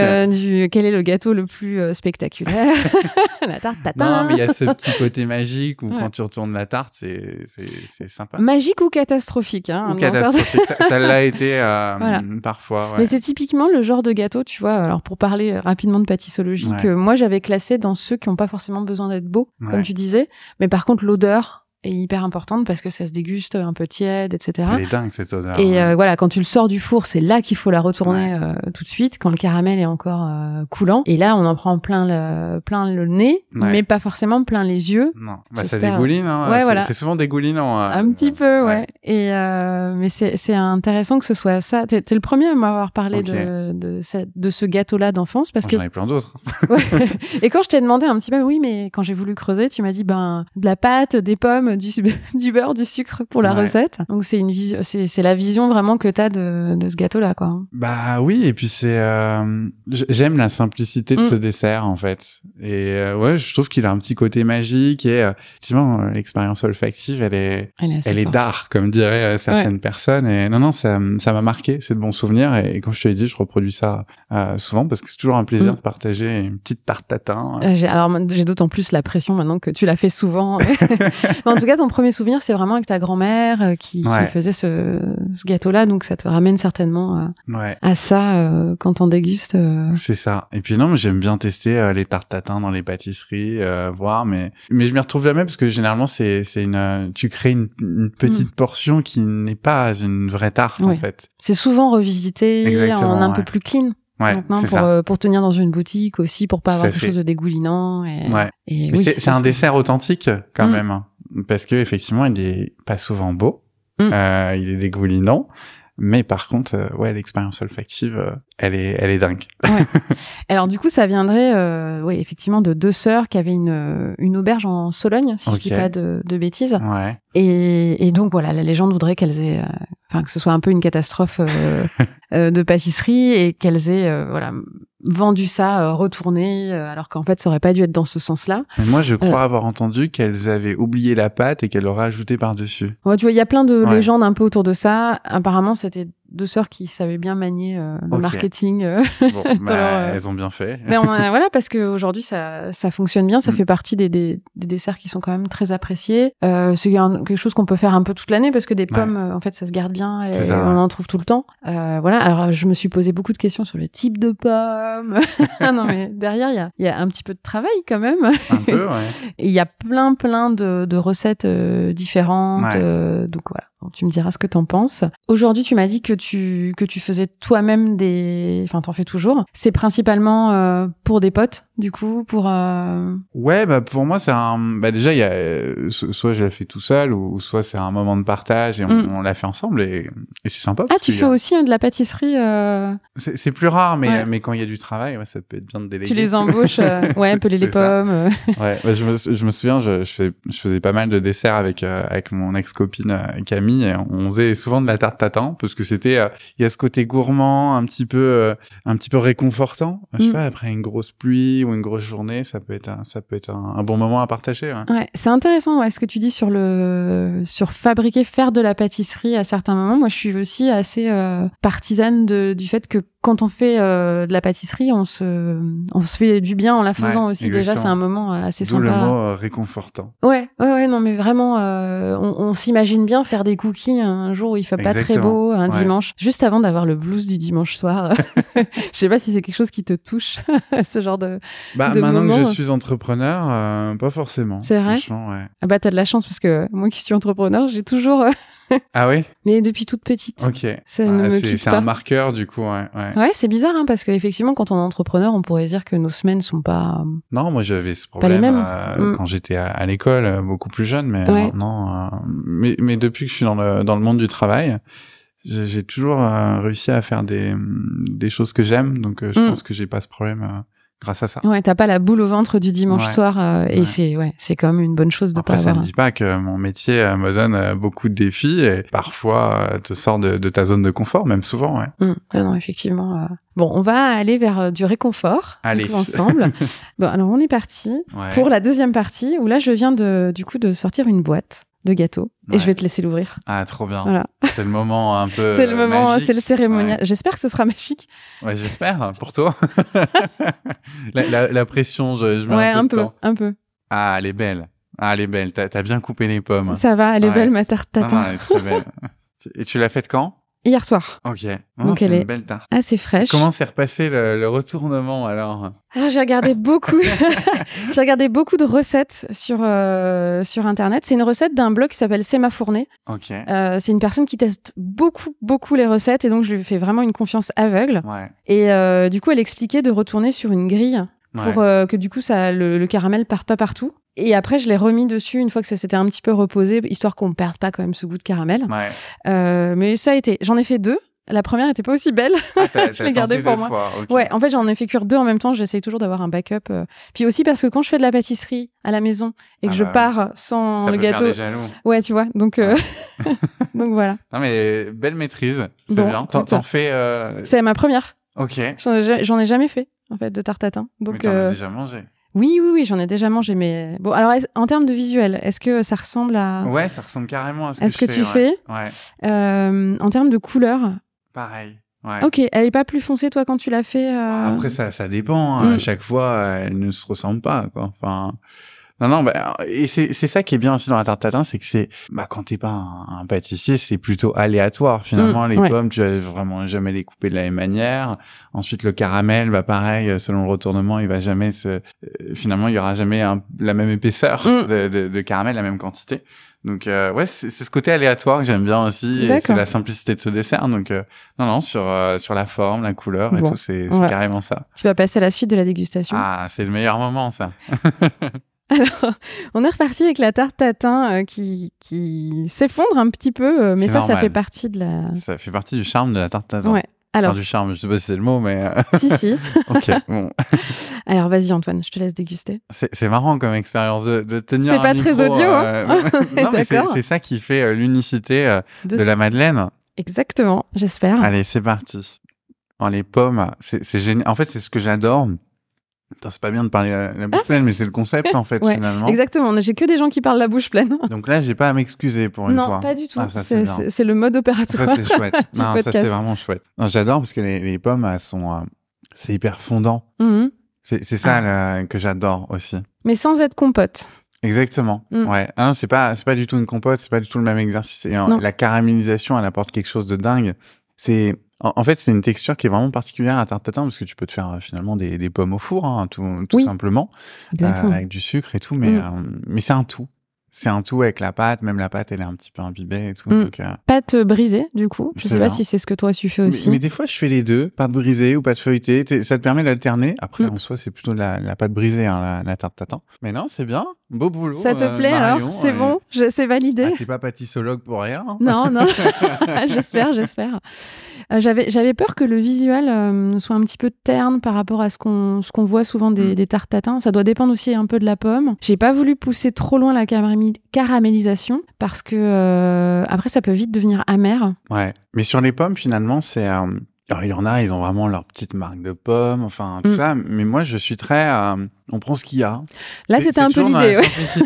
quel est le gâteau le plus euh, spectaculaire? <laughs> La tarte tatin. Non, mais il y a ce petit côté magique où Ouais. quand tu retournes la tarte, c'est sympa. Magique ou catastrophique. Hein, Ou catastrophique. ça ça l'a été euh, <laughs> Voilà. parfois. Ouais. Mais c'est typiquement le genre de gâteau, tu vois. Alors pour parler euh, rapidement de pâtissologie, Ouais. que moi j'avais classé dans ceux qui n'ont pas forcément besoin d'être beaux, comme tu disais. Mais par contre l'odeur est hyper importante parce que ça se déguste un peu tiède, etc. Elle est dingue cette odeur. Et euh, voilà, quand tu le sors du four, c'est là qu'il faut la retourner euh, tout de suite, quand le caramel est encore euh, coulant. Et là, on en prend plein le, plein le nez, Ouais. mais pas forcément plein les yeux. non, bah, ça dégouline. Hein. Ouais, C'est- voilà. C'est souvent dégoulinant. hein. Un petit peu, ouais. Et euh, mais c'est c'est intéressant que ce soit ça. T'es t'es le premier à m'avoir parlé de de, cette- de ce gâteau-là d'enfance parce que J'en ai plein d'autres. Ouais. <laughs> et quand je t'ai demandé un petit peu, oui, mais quand j'ai voulu creuser, tu m'as dit ben de la pâte, des pommes, du, <laughs> du beurre, du sucre pour la Ouais. recette. Donc c'est une vision, c'est c'est la vision vraiment que t'as de, de ce gâteau-là, quoi. Bah oui, et puis c'est euh, j'aime la simplicité de Mm. ce dessert en fait. Et euh, ouais, je trouve qu'il a un petit côté magique et euh, effectivement euh, l'expérience olfactive, elle est Elle est, elle d'art comme diraient euh, certaines personnes et non non, ça ça m'a marqué, c'est de bons souvenirs et, comme je te l'ai dit, je reproduis ça euh, souvent parce que c'est toujours un plaisir Mm. de partager une petite tarte tatin. Alors j'ai d'autant plus la pression maintenant que tu l'as fait souvent. <laughs> <laughs> En tout cas, ton premier souvenir, c'est vraiment avec ta grand-mère euh, qui, faisait ce, ce gâteau-là, donc ça te ramène certainement euh, Ouais. à ça euh, quand on déguste. euh. C'est ça. Et puis non, mais j'aime bien tester euh, les tartes tatin dans les pâtisseries, voir, mais mais je m'y retrouve jamais parce que généralement c'est c'est une tu crées une, une petite portion qui n'est pas une vraie tarte en Mm. Fait. C'est souvent revisité Exactement, en un peu plus clean Ouais, maintenant pour, ça. pour tenir dans une boutique aussi, pour pas avoir quelque chose de dégoulinant. Et, Ouais. et oui, c'est un dessert authentique quand Mm. même hein. Parce que effectivement il est pas souvent beau, Mm. euh, il est dégoulinant. Mais par contre, euh, ouais, l'expérience olfactive, euh, elle est, elle est dingue. <laughs> Alors du coup, ça viendrait, euh, oui, effectivement, de deux sœurs qui avaient une, euh, une auberge en Sologne, si Ok. je dis pas de, de bêtises. Ouais. Et, et donc voilà, la légende voudrait qu'elles aient, euh, enfin que ce soit un peu une catastrophe euh, <laughs> euh, de pâtisserie et qu'elles aient, euh, voilà, vendu ça, euh, retourné, alors qu'en fait, ça aurait pas dû être dans ce sens-là. Mais moi, je crois avoir entendu qu'elles avaient oublié la pâte et qu'elles l'auraient ajoutée par-dessus. Ouais, tu vois, il y a plein de Ouais. légendes un peu autour de ça. Apparemment, c'était deux sœurs qui savaient bien manier euh, le marketing. euh. Bon, <laughs> bah, leur, euh, elles ont bien fait. Mais on a- <laughs> voilà, parce qu'aujourd'hui, ça, ça fonctionne bien. Ça Mm. fait partie des, des, des desserts qui sont quand même très appréciés. Euh, c'est quelque chose qu'on peut faire un peu toute l'année parce que des pommes, euh, en fait, ça se garde bien et on en trouve tout le temps. Euh, voilà. Alors, je me suis posé beaucoup de questions sur le type de pommes. <laughs> Ah non, mais derrière, il y a, il y a un petit peu de travail quand même. Un peu, ouais. Et il y a plein, plein de, de recettes euh, différentes. Ouais. euh, donc voilà, tu me diras ce que t'en penses. Aujourd'hui, tu m'as dit que tu que tu faisais toi-même des, enfin, t'en fais toujours. C'est principalement euh, pour des potes, du coup, pour. euh, Ouais, bah pour moi c'est un. Bah déjà il y a euh, so- soit je la fais tout seul ou, soit c'est un moment de partage et on, Mm. on l'a fait ensemble et, et c'est sympa. Ah, tu fais a- aussi de la pâtisserie. C'est plus rare, mais Ouais. mais quand il y a du travail, ouais, ça peut être bien de déléguer. Tu les embauches, <laughs> ouais, peler les ça. pommes. <laughs> Ouais, bah, je, me, je me souviens, je, je, fais, je faisais pas mal de desserts avec avec mon ex-copine euh, Camille. On faisait souvent de la tarte tatin parce que c'était euh, il y a ce côté gourmand, un petit peu euh, un petit peu réconfortant. Je sais Mm. pas après une grosse pluie ou une grosse journée, ça peut être un, ça peut être un, un bon moment à partager. Ouais. Ouais, c'est intéressant ouais, ce que tu dis sur le sur fabriquer, faire de la pâtisserie à certains moments. Moi, je suis aussi assez euh, partisane de, du fait que quand on fait euh, de la pâtisserie, on se on se fait du bien en la faisant Ouais, aussi. Déjà, c'est un moment euh, assez D'où le sympa. mot euh, réconfortant. Ouais, ouais, ouais, non, mais vraiment, euh, on, on s'imagine bien faire des cookies un jour où il fait pas très beau, un Ouais. dimanche, juste avant d'avoir le blues du dimanche soir. <laughs> <laughs> Je sais pas si c'est quelque chose qui te touche, <laughs> ce genre de. Bah De maintenant que je euh. suis entrepreneur, euh, pas forcément. C'est vrai ouais. Ah bah t'as de la chance parce que moi qui suis entrepreneur, j'ai toujours, euh, <laughs> Ah oui. mais depuis toute petite. Ok. Ça Ah, ne me c'est un marqueur du coup. Ouais. ouais. Ouais, c'est bizarre hein, parce qu'effectivement, quand on est entrepreneur, on pourrait dire que nos semaines sont pas. Non, moi j'avais ce les problème mêmes. euh, Mm. quand j'étais à, à l'école, euh, beaucoup plus jeune, mais Ouais. maintenant, euh, mais, mais depuis que je suis dans le dans le monde du travail, j'ai toujours euh, réussi à faire des des choses que j'aime, donc euh, je Mm. pense que j'ai pas ce problème euh, grâce à ça. Ouais, t'as pas la boule au ventre du dimanche Ouais. soir euh, et Ouais. c'est ouais, c'est quand même une bonne chose de Après, pas ça avoir. ne dit pas que mon métier euh, me donne euh, beaucoup de défis et parfois euh, te sort de, de ta zone de confort, même souvent. Ouais. Hum, ah non, effectivement. Bon, on va aller vers du réconfort Allez. coup, ensemble. <laughs> bon, alors on est parti Ouais. pour la deuxième partie où là je viens de du coup de sortir une boîte de gâteaux et je vais te laisser l'ouvrir. Ah, trop bien. Voilà. C'est le moment un peu. <laughs> c'est le moment, c'est le cérémonial. J'espère que ce sera magique. Ouais, j'espère pour toi. <laughs> la, la, la pression, je, je mets ouais, un un peu. un peu. Ah, elle est belle. Ah, elle est belle. T'as as bien coupé les pommes. Ça va, elle est belle ma tarte Ah, tatin. elle est très belle. <laughs> Et tu l'as faite quand? Hier soir. Ok. Donc c'est elle une est- belle tarte. Assez fraîche. Comment s'est repassé le, le retournement alors? Ah, j'ai regardé <laughs> beaucoup. <laughs> j'ai regardé beaucoup de recettes sur euh, sur internet. C'est une recette d'un blog qui s'appelle C'est ma fournée. Ok. Euh, c'est une personne qui teste beaucoup beaucoup les recettes et donc je lui fais vraiment une confiance aveugle. Ouais. Et euh, du coup, elle expliquait de retourner sur une grille pour euh, que du coup ça le, le caramel parte pas partout. Et après, je l'ai remis dessus une fois que ça s'était un petit peu reposé, histoire qu'on perde pas quand même ce goût de caramel. Ouais. Euh, mais ça a été. J'en ai fait deux. La première était pas aussi belle. Ah, <laughs> Je l'ai gardée pour moi. fois. Ouais, en fait, j'en ai fait cuire deux en même temps. J'essaye toujours d'avoir un backup. euh. Puis aussi parce que quand je fais de la pâtisserie à la maison et que Ah je bah pars sans Ça le peut faire gâteau, des jaloux. ouais, tu vois. Donc, euh, <laughs> donc voilà. Non mais belle maîtrise, c'est Bon, bien. T'en, fais. Euh... C'est ma première. Ok. J'en ai, jamais fait en fait de tarte tatin. mais Donc t'en euh, as déjà mangé. Oui, oui, oui, j'en ai déjà mangé. Mais bon, alors en termes de visuel, est-ce que ça ressemble à Ouais, ça ressemble carrément à ce. Est-ce je que tu fais Ouais, Euh, En termes de couleur, pareil. Ouais. ok, elle est pas plus foncée toi quand tu l'as fait. euh, Après ça, ça dépend. hein. Mm. À chaque fois, elles ne se ressemblent pas. Quoi. Enfin, non, non. Bah, et c'est c'est ça qui est bien aussi dans la tarte tatin, c'est que c'est bah quand t'es pas un, un pâtissier, c'est plutôt aléatoire. Finalement, Mm, les ouais. pommes, tu vas vraiment jamais les couper de la même manière. Ensuite, le caramel, bah pareil, selon le retournement, il va jamais se. euh, finalement, il y aura jamais un- la même épaisseur Mm. de, de, de caramel, la même quantité. Donc euh, ouais, c'est ce côté aléatoire que j'aime bien aussi, et c'est la simplicité de ce dessert. Donc euh, non, non, sur euh, sur la forme, la couleur et Bon. tout, c'est c'est Ouais. carrément ça. Tu vas passer à la suite de la dégustation. Ah, c'est le meilleur moment, ça. <laughs> Alors, on est reparti avec la tarte tatin euh, qui, qui s'effondre un petit peu, euh, mais ça, ça fait partie de la. Ça fait partie du charme de la tarte tatin. Ouais. Alors, Enfin, du charme, je sais pas si c'est le mot, mais euh, si, si. <laughs> ok. Bon, <laughs> Alors, vas-y, Antoine, je te laisse déguster. c'est marrant comme expérience de, de tenir. C'est pas très audio, hein. <laughs> non, mais c'est ça qui fait l'unicité De de la Madeleine. Exactement, j'espère. Allez, c'est parti. Oh, les pommes, c'est génial. En fait, c'est ce que j'adore. C'est pas bien de parler la, la bouche pleine, mais c'est le concept <laughs> en fait. Ouais, finalement. Exactement, j'ai que des gens qui parlent la bouche pleine. <laughs> Donc là, j'ai pas à m'excuser pour une non, fois. pas du tout. Ah, c'est le mode opératoire. Ça, c'est chouette. <laughs> non, ça, c'est vraiment chouette. Non, j'adore parce que les, les pommes, elles sont, euh, c'est hyper fondant. Mhm. C'est c'est ça Ah. là, que j'adore aussi. Mais sans être compote. Exactement. Mm. Ouais. Ah non, c'est pas, c'est pas du tout une compote, c'est pas du tout le même exercice. Et euh, Non. la caramélisation, elle apporte quelque chose de dingue. C'est, en, en fait, c'est une texture qui est vraiment particulière à tarte tatin parce que tu peux te faire euh, finalement des, des pommes au four, hein, tout, tout Oui. simplement, euh, avec du sucre et tout. Mais, Mm. euh, mais c'est un tout. C'est un tout avec la pâte. Même la pâte, elle est un petit peu imbibée et tout. Mm. Donc, euh, Pâte brisée, du coup. Je sais pas si c'est ce que toi tu fais aussi. mais des fois, je fais les deux, pâte brisée ou pâte feuilletée. Ça te permet d'alterner. Après, Mm. en soi, c'est plutôt de la, la pâte brisée, hein, la, la tarte tatin. Mais non, c'est bien. Beau boulot. Ça te euh, plaît Marion, alors C'est et- bon C'est validé Ah, T'es pas pâtissologue pour rien. hein Non, non. <laughs> j'espère, j'espère. Euh, j'avais, j'avais peur que le visuel euh, soit un petit peu terne par rapport à ce qu'on, ce qu'on voit souvent des, Mm. des tartes tatin. Ça doit dépendre aussi un peu de la pomme. J'ai pas voulu pousser trop loin la caraméli- caramélisation parce que euh, après ça peut vite devenir amer. Ouais. Mais sur les pommes, finalement, c'est. Alors, il y en a, ils ont vraiment leur petite marque de pommes, enfin, tout Mm. ça. Mais moi, je suis très. On prend ce qu'il y a. Là, c'était un peu l'idée.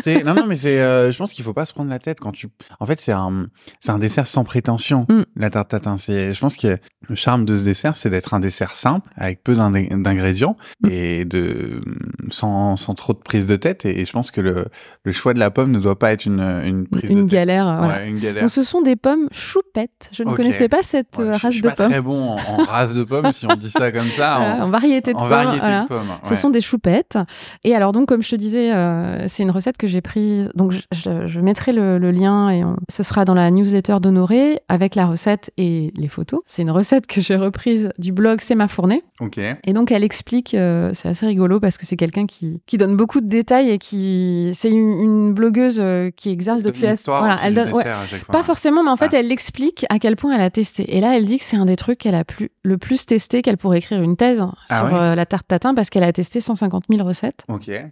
ouais. non, non, mais c'est. euh, je pense qu'il faut pas se prendre la tête quand tu. En fait, c'est un, c'est un dessert sans prétention. Mm. La tarte tatin. C'est. Je pense que le charme de ce dessert, c'est d'être un dessert simple avec peu d'ing- d'ingrédients Mm. et de sans, sans trop de prise de tête. Et, et je pense que le, le choix de la pomme ne doit pas être une, une prise de Une tête. galère. voilà. Ouais, une galère. Donc, ce sont des pommes choupettes. Je ne connaissais pas cette Ouais, euh, je- je race suis de pas pommes. très bon en, en race de pommes, si on dit ça comme ça. <laughs> Voilà, en, en variété de en pommes. variété voilà. de pommes. Ce sont des choupettes. Et alors donc, comme je te disais, euh, c'est une recette que j'ai prise. Donc, je, je- je mettrai le, le lien et on- ce sera dans la newsletter d'Honoré avec la recette et les photos. C'est une recette que j'ai reprise du blog C'est ma fournée. Ok. Et donc, elle explique, euh, c'est assez rigolo parce que c'est quelqu'un qui, qui donne beaucoup de détails et qui. C'est une, une blogueuse euh, qui exerce depuis. une histoire Voilà, elle donne. ouais, pas forcément, mais en fait, Ah. elle explique à quel point elle a testé. Et là, elle dit que c'est un des trucs qu'elle a plus, le plus testé, qu'elle pourrait écrire une thèse Ah sur ouais euh, la tarte tatin parce qu'elle a testé 150 000 recettes.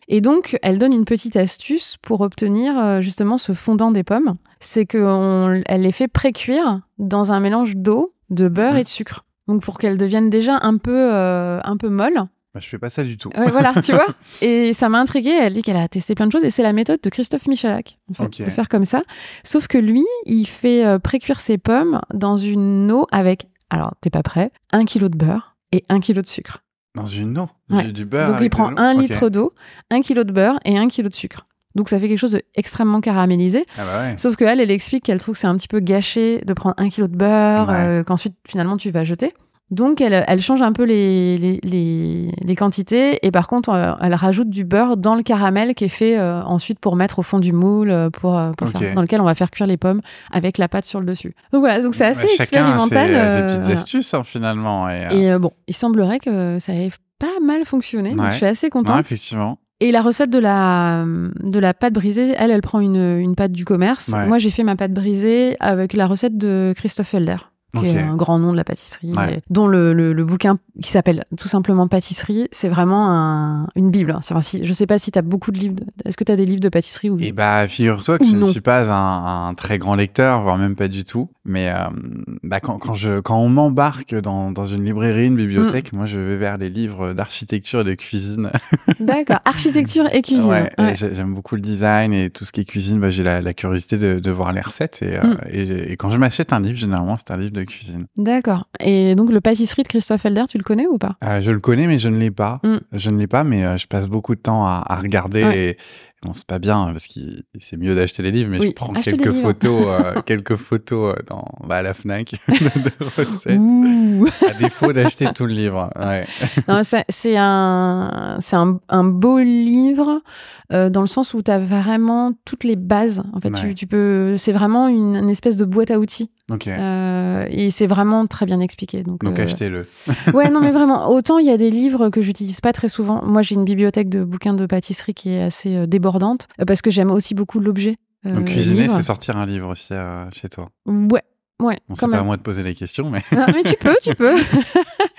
Et donc, elle donne une petite astuce pour obtenir euh, justement ce fondant des pommes. C'est qu'elle les fait pré-cuire dans un mélange d'eau, de beurre et de sucre. Donc, pour qu'elles deviennent déjà un peu, euh, un peu molles. Bah, je fais pas ça du tout. Ouais, voilà, tu <laughs> vois. Et ça m'a intriguée. Elle dit qu'elle a testé plein de choses. Et c'est la méthode de Christophe Michalak, en fait, de faire comme ça. Sauf que lui, il fait euh, pré-cuire ses pommes dans une eau avec, alors, t'es pas prêt, un kilo de beurre et un kilo de sucre. Dans une eau. Ouais. Du, du beurre. Donc il prend un litre d'eau, un kilo de beurre et un kilo de sucre. Donc ça fait quelque chose d'extrêmement caramélisé. Ah bah ouais. Sauf qu'elle, elle explique qu'elle trouve que c'est un petit peu gâché de prendre un kilo de beurre, Ouais. euh, qu'ensuite finalement tu vas jeter. Donc elle, elle change un peu les, les, les, les quantités et par contre euh, elle rajoute du beurre dans le caramel qui est fait euh, ensuite pour mettre au fond du moule euh, pour, pour Ok. faire, dans lequel on va faire cuire les pommes avec la pâte sur le dessus. Donc voilà, donc c'est assez chacun a ses- expérimental. ses, euh, petites voilà. astuces hein, finalement. Et, euh, Et bon, il semblerait que ça ait pas mal fonctionné. donc je suis assez contente. effectivement. Et la recette de la, de la pâte brisée, elle, elle prend une, une pâte du commerce. Moi, j'ai fait ma pâte brisée avec la recette de Christophe Felder. Qui est un grand nom de la pâtisserie, Ouais. et dont le, le, le bouquin qui s'appelle tout simplement Pâtisserie, c'est vraiment un- une bible. Enfin, si, je sais pas si tu as beaucoup de livres. Est-ce que tu as des livres de pâtisserie ou Et bah, figure-toi que je ne suis pas un, un très grand lecteur, voire même pas du tout. Mais euh, bah, quand, quand, je, quand on m'embarque dans, dans une librairie, une bibliothèque, Mm. moi, je vais vers les livres d'architecture et de cuisine. <laughs> D'accord, architecture et cuisine. Ouais, j'aime beaucoup le design et tout ce qui est cuisine. Bah, j'ai la, la curiosité de, de voir les recettes. Et, euh, Mm. et, et quand je m'achète un livre, généralement, c'est un livre de cuisine. D'accord. Et donc le pâtisserie de Christophe Helder, tu le connais ou pas? Euh, je le connais, mais je ne l'ai pas. Mm. Je ne l'ai pas, mais euh, je passe beaucoup de temps à, à regarder. Ouais. C'est pas bien parce que c'est mieux d'acheter les livres, mais Oui, je prends des quelques photos, euh, <laughs> quelques photos euh, dans bah, à la Fnac <laughs> de recettes. Ouh. À défaut d'acheter tout le livre. Ouais. <laughs> C'est un, un, un beau livre euh, dans le sens où tu as vraiment toutes les bases. En fait, Ouais. tu, tu peux, c'est vraiment une, une espèce de boîte à outils Ok. euh, et c'est vraiment très bien expliqué. Donc, Donc euh, achetez-le. <laughs> ouais, non, mais vraiment, autant il y a des livres que j'utilise pas très souvent. Moi, j'ai une bibliothèque de bouquins de pâtisserie qui est assez euh, débordante euh, parce que j'aime aussi beaucoup l'objet. euh, Donc cuisiner, c'est sortir un livre aussi chez toi. Ouais, ouais, Bon, c'est pas à moi de poser les questions, mais Ah, mais tu peux, tu peux. <laughs>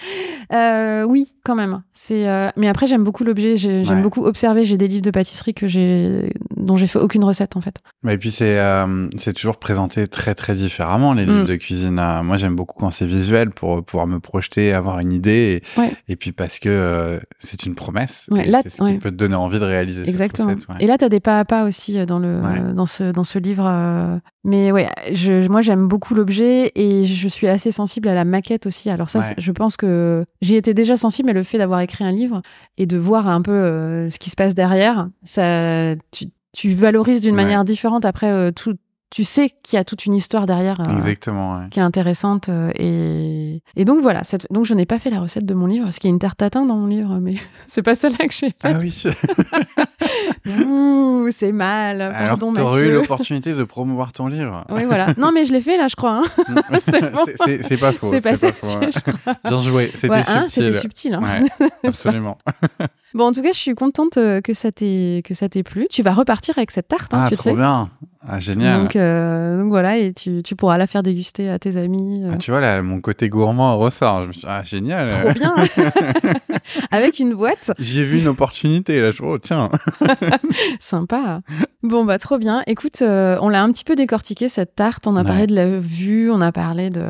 Euh, oui, quand même. C'est. euh, Mais après, j'aime beaucoup l'objet. j'ai- J'aime Ouais. beaucoup observer. J'ai des livres de pâtisserie que j'ai dont j'ai fait aucune recette en fait. Mais et puis c'est euh, c'est toujours présenté très très différemment les livres Mm. de cuisine. Moi j'aime beaucoup quand c'est visuel pour pouvoir me projeter, avoir une idée et, Ouais. et puis parce que c'est une promesse. Ouais, c'est ce ouais. qui peut te donner envie de réaliser Exactement. cette recette. Et là, tu as des pas à pas aussi dans le dans ce dans ce livre. Mais ouais, je, moi j'aime beaucoup l'objet et je suis assez sensible à la maquette aussi. Alors ça, je pense que j'y étais déjà sensible, mais le fait d'avoir écrit un livre et de voir un peu euh, ce qui se passe derrière, ça, tu, tu valorises d'une Ouais. manière différente. Après, euh, tout, tu sais qu'il y a toute une histoire derrière. euh, Exactement. ouais. qui est intéressante euh, et, et donc voilà cette- donc je n'ai pas fait la recette de mon livre parce qu'il y a une tarte tatin dans mon livre mais <laughs> c'est pas celle-là que j'ai Ah faite oui. <laughs> Ouh, c'est mal Alors pardon t'aurais eu Mathieu l'opportunité de promouvoir ton livre. oui voilà non mais je l'ai fait là je crois hein. <laughs> C'est bon. C'est- c'est c'est pas faux. c'est passé pas faux, ouais. je crois. Bien joué. C'était Ouais, hein, subtil. c'était subtil hein. Ouais, absolument. bon en tout cas je suis contente euh, que ça t'ait que ça t'ait plu tu vas repartir avec cette tarte hein, ah tu trop sais bien. Ah génial. donc, euh, donc voilà et tu, tu pourras la faire déguster à tes amis euh, Ah, tu vois là, mon côté gourmand ressort. Je me suis dit, ah génial. trop bien <laughs> avec une boîte J'ai vu une opportunité là. Je oh, tiens. <laughs> Sympa. Bon, bah, trop bien. Écoute, euh, on l'a un petit peu décortiqué, cette tarte. On a Ouais. parlé de la vue, on a parlé de.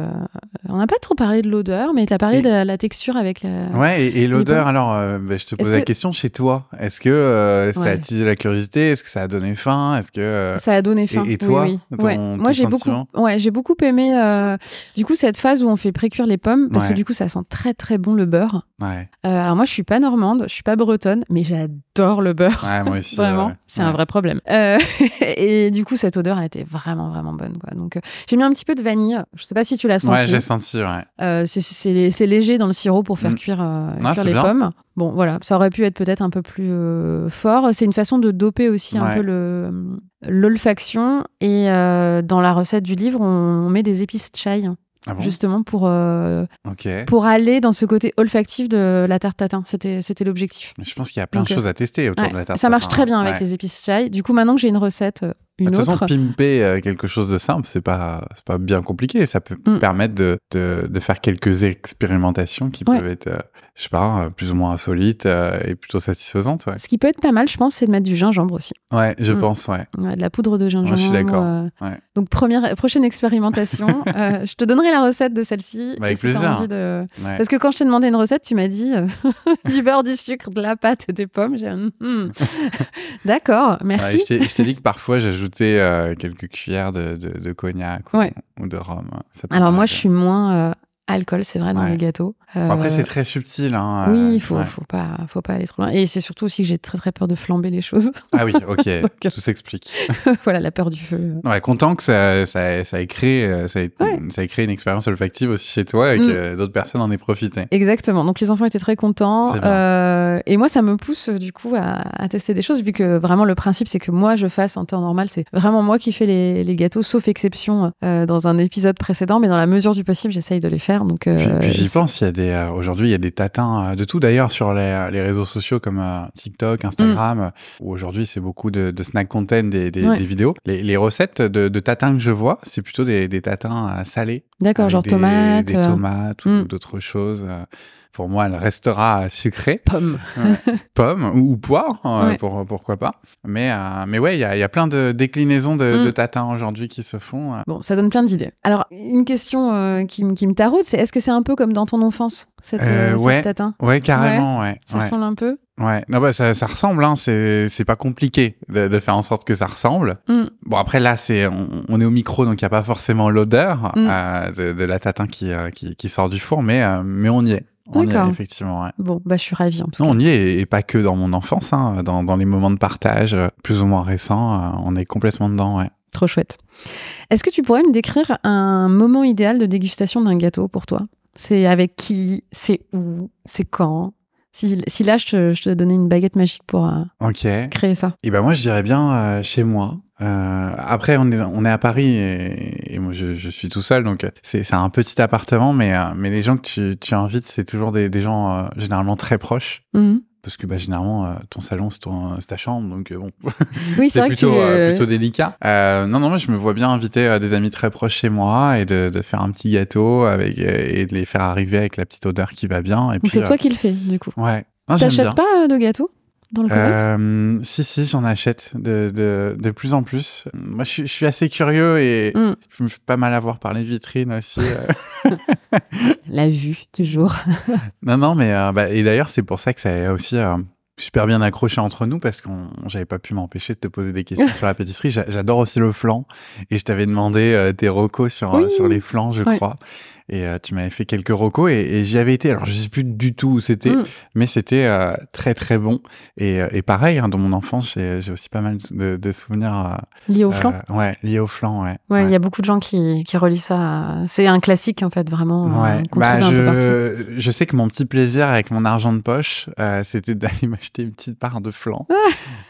On n'a pas trop parlé de l'odeur, mais tu as parlé Et- de la, texture avec la. Ouais, et, et l'odeur, alors, bah, je te pose la que- question chez toi. Est-ce que ça a attisé la curiosité? Est-ce que ça a donné faim? Est-ce que. Ça a donné Et- et toi, oui, oui. ton- Ouais. ton Moi, j'ai beaucoup, ouais, j'ai beaucoup aimé euh, du coup cette phase où on fait précuire les pommes parce Ouais. que du coup, ça sent très très bon le beurre. Ouais, Euh, alors moi, je suis pas normande, je suis pas bretonne, mais j'adore le beurre. ouais, moi aussi. <laughs> Vraiment, ouais. c'est Ouais. un vrai problème. Euh, <laughs> et du coup, cette odeur, elle était vraiment, vraiment bonne. Quoi. Donc, euh, j'ai mis un petit peu de vanille. Je sais pas si tu l'as senti. Ouais, j'ai senti, ouais. Euh, c'est- léger dans le sirop pour faire Mm. cuire, les bien. pommes. Bon, voilà, ça aurait pu être peut-être un peu plus fort. C'est une façon de doper aussi un peu le l'olfaction. Et dans la recette du livre, on, on met des épices chai, Ah bon justement pour, euh, pour aller dans ce côté olfactif de la tarte tatin. C'était c'était l'objectif. Je pense qu'il y a plein Donc, de choses à tester autour Ouais, de la tarte. ça marche tatin. très bien avec Ouais. les épices chai. Du coup, maintenant que j'ai une recette, euh, une De toute façon, pimper euh, quelque chose de simple, c'est pas, c'est pas bien compliqué. Ça peut Mm. permettre de, de, de faire quelques expérimentations qui Ouais. peuvent être, euh, je sais pas, euh, plus ou moins insolites et plutôt satisfaisantes. Ouais, Ce qui peut être pas mal, je pense, c'est de mettre du gingembre aussi. ouais je Mm. pense, ouais. Ouais, de la poudre de gingembre. je suis d'accord. euh. Donc, première, prochaine expérimentation. <laughs> euh, je te donnerai la recette de celle-ci. Bah, avec si plaisir. envie de- ouais. Parce que quand je t'ai demandé une recette, tu m'as dit euh, <laughs> du beurre, du sucre, de la pâte et des pommes. J'ai dit, Hmm. <laughs> D'accord, merci. je t'ai- dit que parfois j'ajoutais euh, quelques cuillères de, de, de cognac ou, Ouais. ou de rhum. Ça Alors, moi, je suis moins euh, alcool, c'est vrai, dans Ouais. les gâteaux. Après, Euh, c'est très subtil. Hein, Oui, euh, il faut, ouais. faut, pas, faut pas aller trop loin. Et c'est surtout aussi que j'ai très très peur de flamber les choses. Ah oui, ok, <laughs> Donc, tout s'explique. <laughs> voilà, la peur du feu. Ouais, content que ça, ça, ça ait créé, euh, ça ait, Ouais. ça ait créé une expérience olfactive aussi chez toi et Mm. que d'autres personnes en aient profité. Exactement. Donc les enfants étaient très contents. Euh, et moi, ça me pousse euh, du coup à, à tester des choses, vu que vraiment le principe, c'est que moi, je fasse en temps normal. C'est vraiment moi qui fais les, les gâteaux, sauf exception euh, dans un épisode précédent. Mais dans la mesure du possible, j'essaye de les faire. Donc, euh, puis j'y pense, il y a des euh, aujourd'hui il y a des tatins euh, de tout d'ailleurs sur les, les réseaux sociaux comme TikTok, Instagram, euh, où aujourd'hui c'est beaucoup de, de snack content des, des, Mm. Ouais. des vidéos. Les, les recettes de, de tatins que je vois, c'est plutôt des, tatins salés. D'accord, genre tomates, des tomates ou Mm. d'autres choses. Pour moi, elle restera sucrée, pommes. pomme ou, ou poire, euh, Ouais. pour, pourquoi pas. Mais, euh, mais ouais, il y a, il y a plein de déclinaisons de, Mm. de tatins aujourd'hui qui se font. euh. Bon, ça donne plein d'idées. Alors, une question euh, qui, qui me taraude, c'est est-ce que c'est un peu comme dans ton enfance, cette, tatin? Ouais, carrément, ouais. Ça ressemble un peu? Ouais, non bah ça, ça ressemble, hein. C'est c'est pas compliqué de, de faire en sorte que ça ressemble. Mm. Bon après là c'est on, on est au micro donc il y a pas forcément l'odeur Mm. de, de la tatin qui, qui qui sort du four, mais mais on y est. On y est effectivement. Ouais. Bon, bah, je suis ravie en tout Non, cas. on y est et, pas que dans mon enfance, hein, dans dans les moments de partage euh, plus ou moins récents, euh, on est complètement dedans. Ouais. Trop chouette. Est-ce que tu pourrais me décrire un moment idéal de dégustation d'un gâteau pour toi? C'est avec qui? C'est où? C'est quand? Si, si là, je te, je te donnais une baguette magique pour euh, créer ça. Et ben moi je dirais bien euh, chez moi. Euh, après on est on est à Paris et, et moi je, je suis tout seul donc euh, c'est un petit appartement mais euh, mais les gens que tu, tu invites c'est toujours des, des gens euh, généralement très proches Mhm. parce que bah généralement ton salon c'est ta chambre donc bon Oui, c'est <laughs> plutôt que tu, plutôt délicat. Non non moi je me vois bien inviter des amis très proches chez moi et de, de faire un petit gâteau avec et de les faire arriver avec la petite odeur qui va bien c'est toi qui le fais, du coup. ouais. T'achètes pas de gâteaux dans le Euh, si, si, j'en achète de, de, de plus en plus. Moi, je, suis- je suis assez curieux et Mm. je me fais pas mal avoir par les vitrines aussi. euh. <laughs> La vue, toujours. <laughs> non, non, mais euh, bah, et d'ailleurs, c'est pour ça que ça a aussi euh, super bien accroché entre nous parce qu'on j'avais pas pu m'empêcher de te poser des questions <laughs> sur la pâtisserie. J'a- J'adore aussi le flan et je t'avais demandé tes recos sur, Oui. sur les flans, je Ouais. crois. Et euh, tu m'avais fait quelques recos et, et j'y avais été. Alors, je sais plus du tout où c'était. Mm. mais c'était euh, très très bon et, euh, et pareil hein, dans mon enfance j'ai aussi pas mal de, de souvenirs euh, Lié au flan. euh, ouais liés au flan ouais Ouais, il ouais. y a beaucoup de gens qui, qui relient ça. à- C'est un classique, en fait, vraiment. Ouais. Bah, je, je sais que mon petit plaisir avec mon argent de poche, c'était d'aller <laughs> m'acheter une petite part de flan.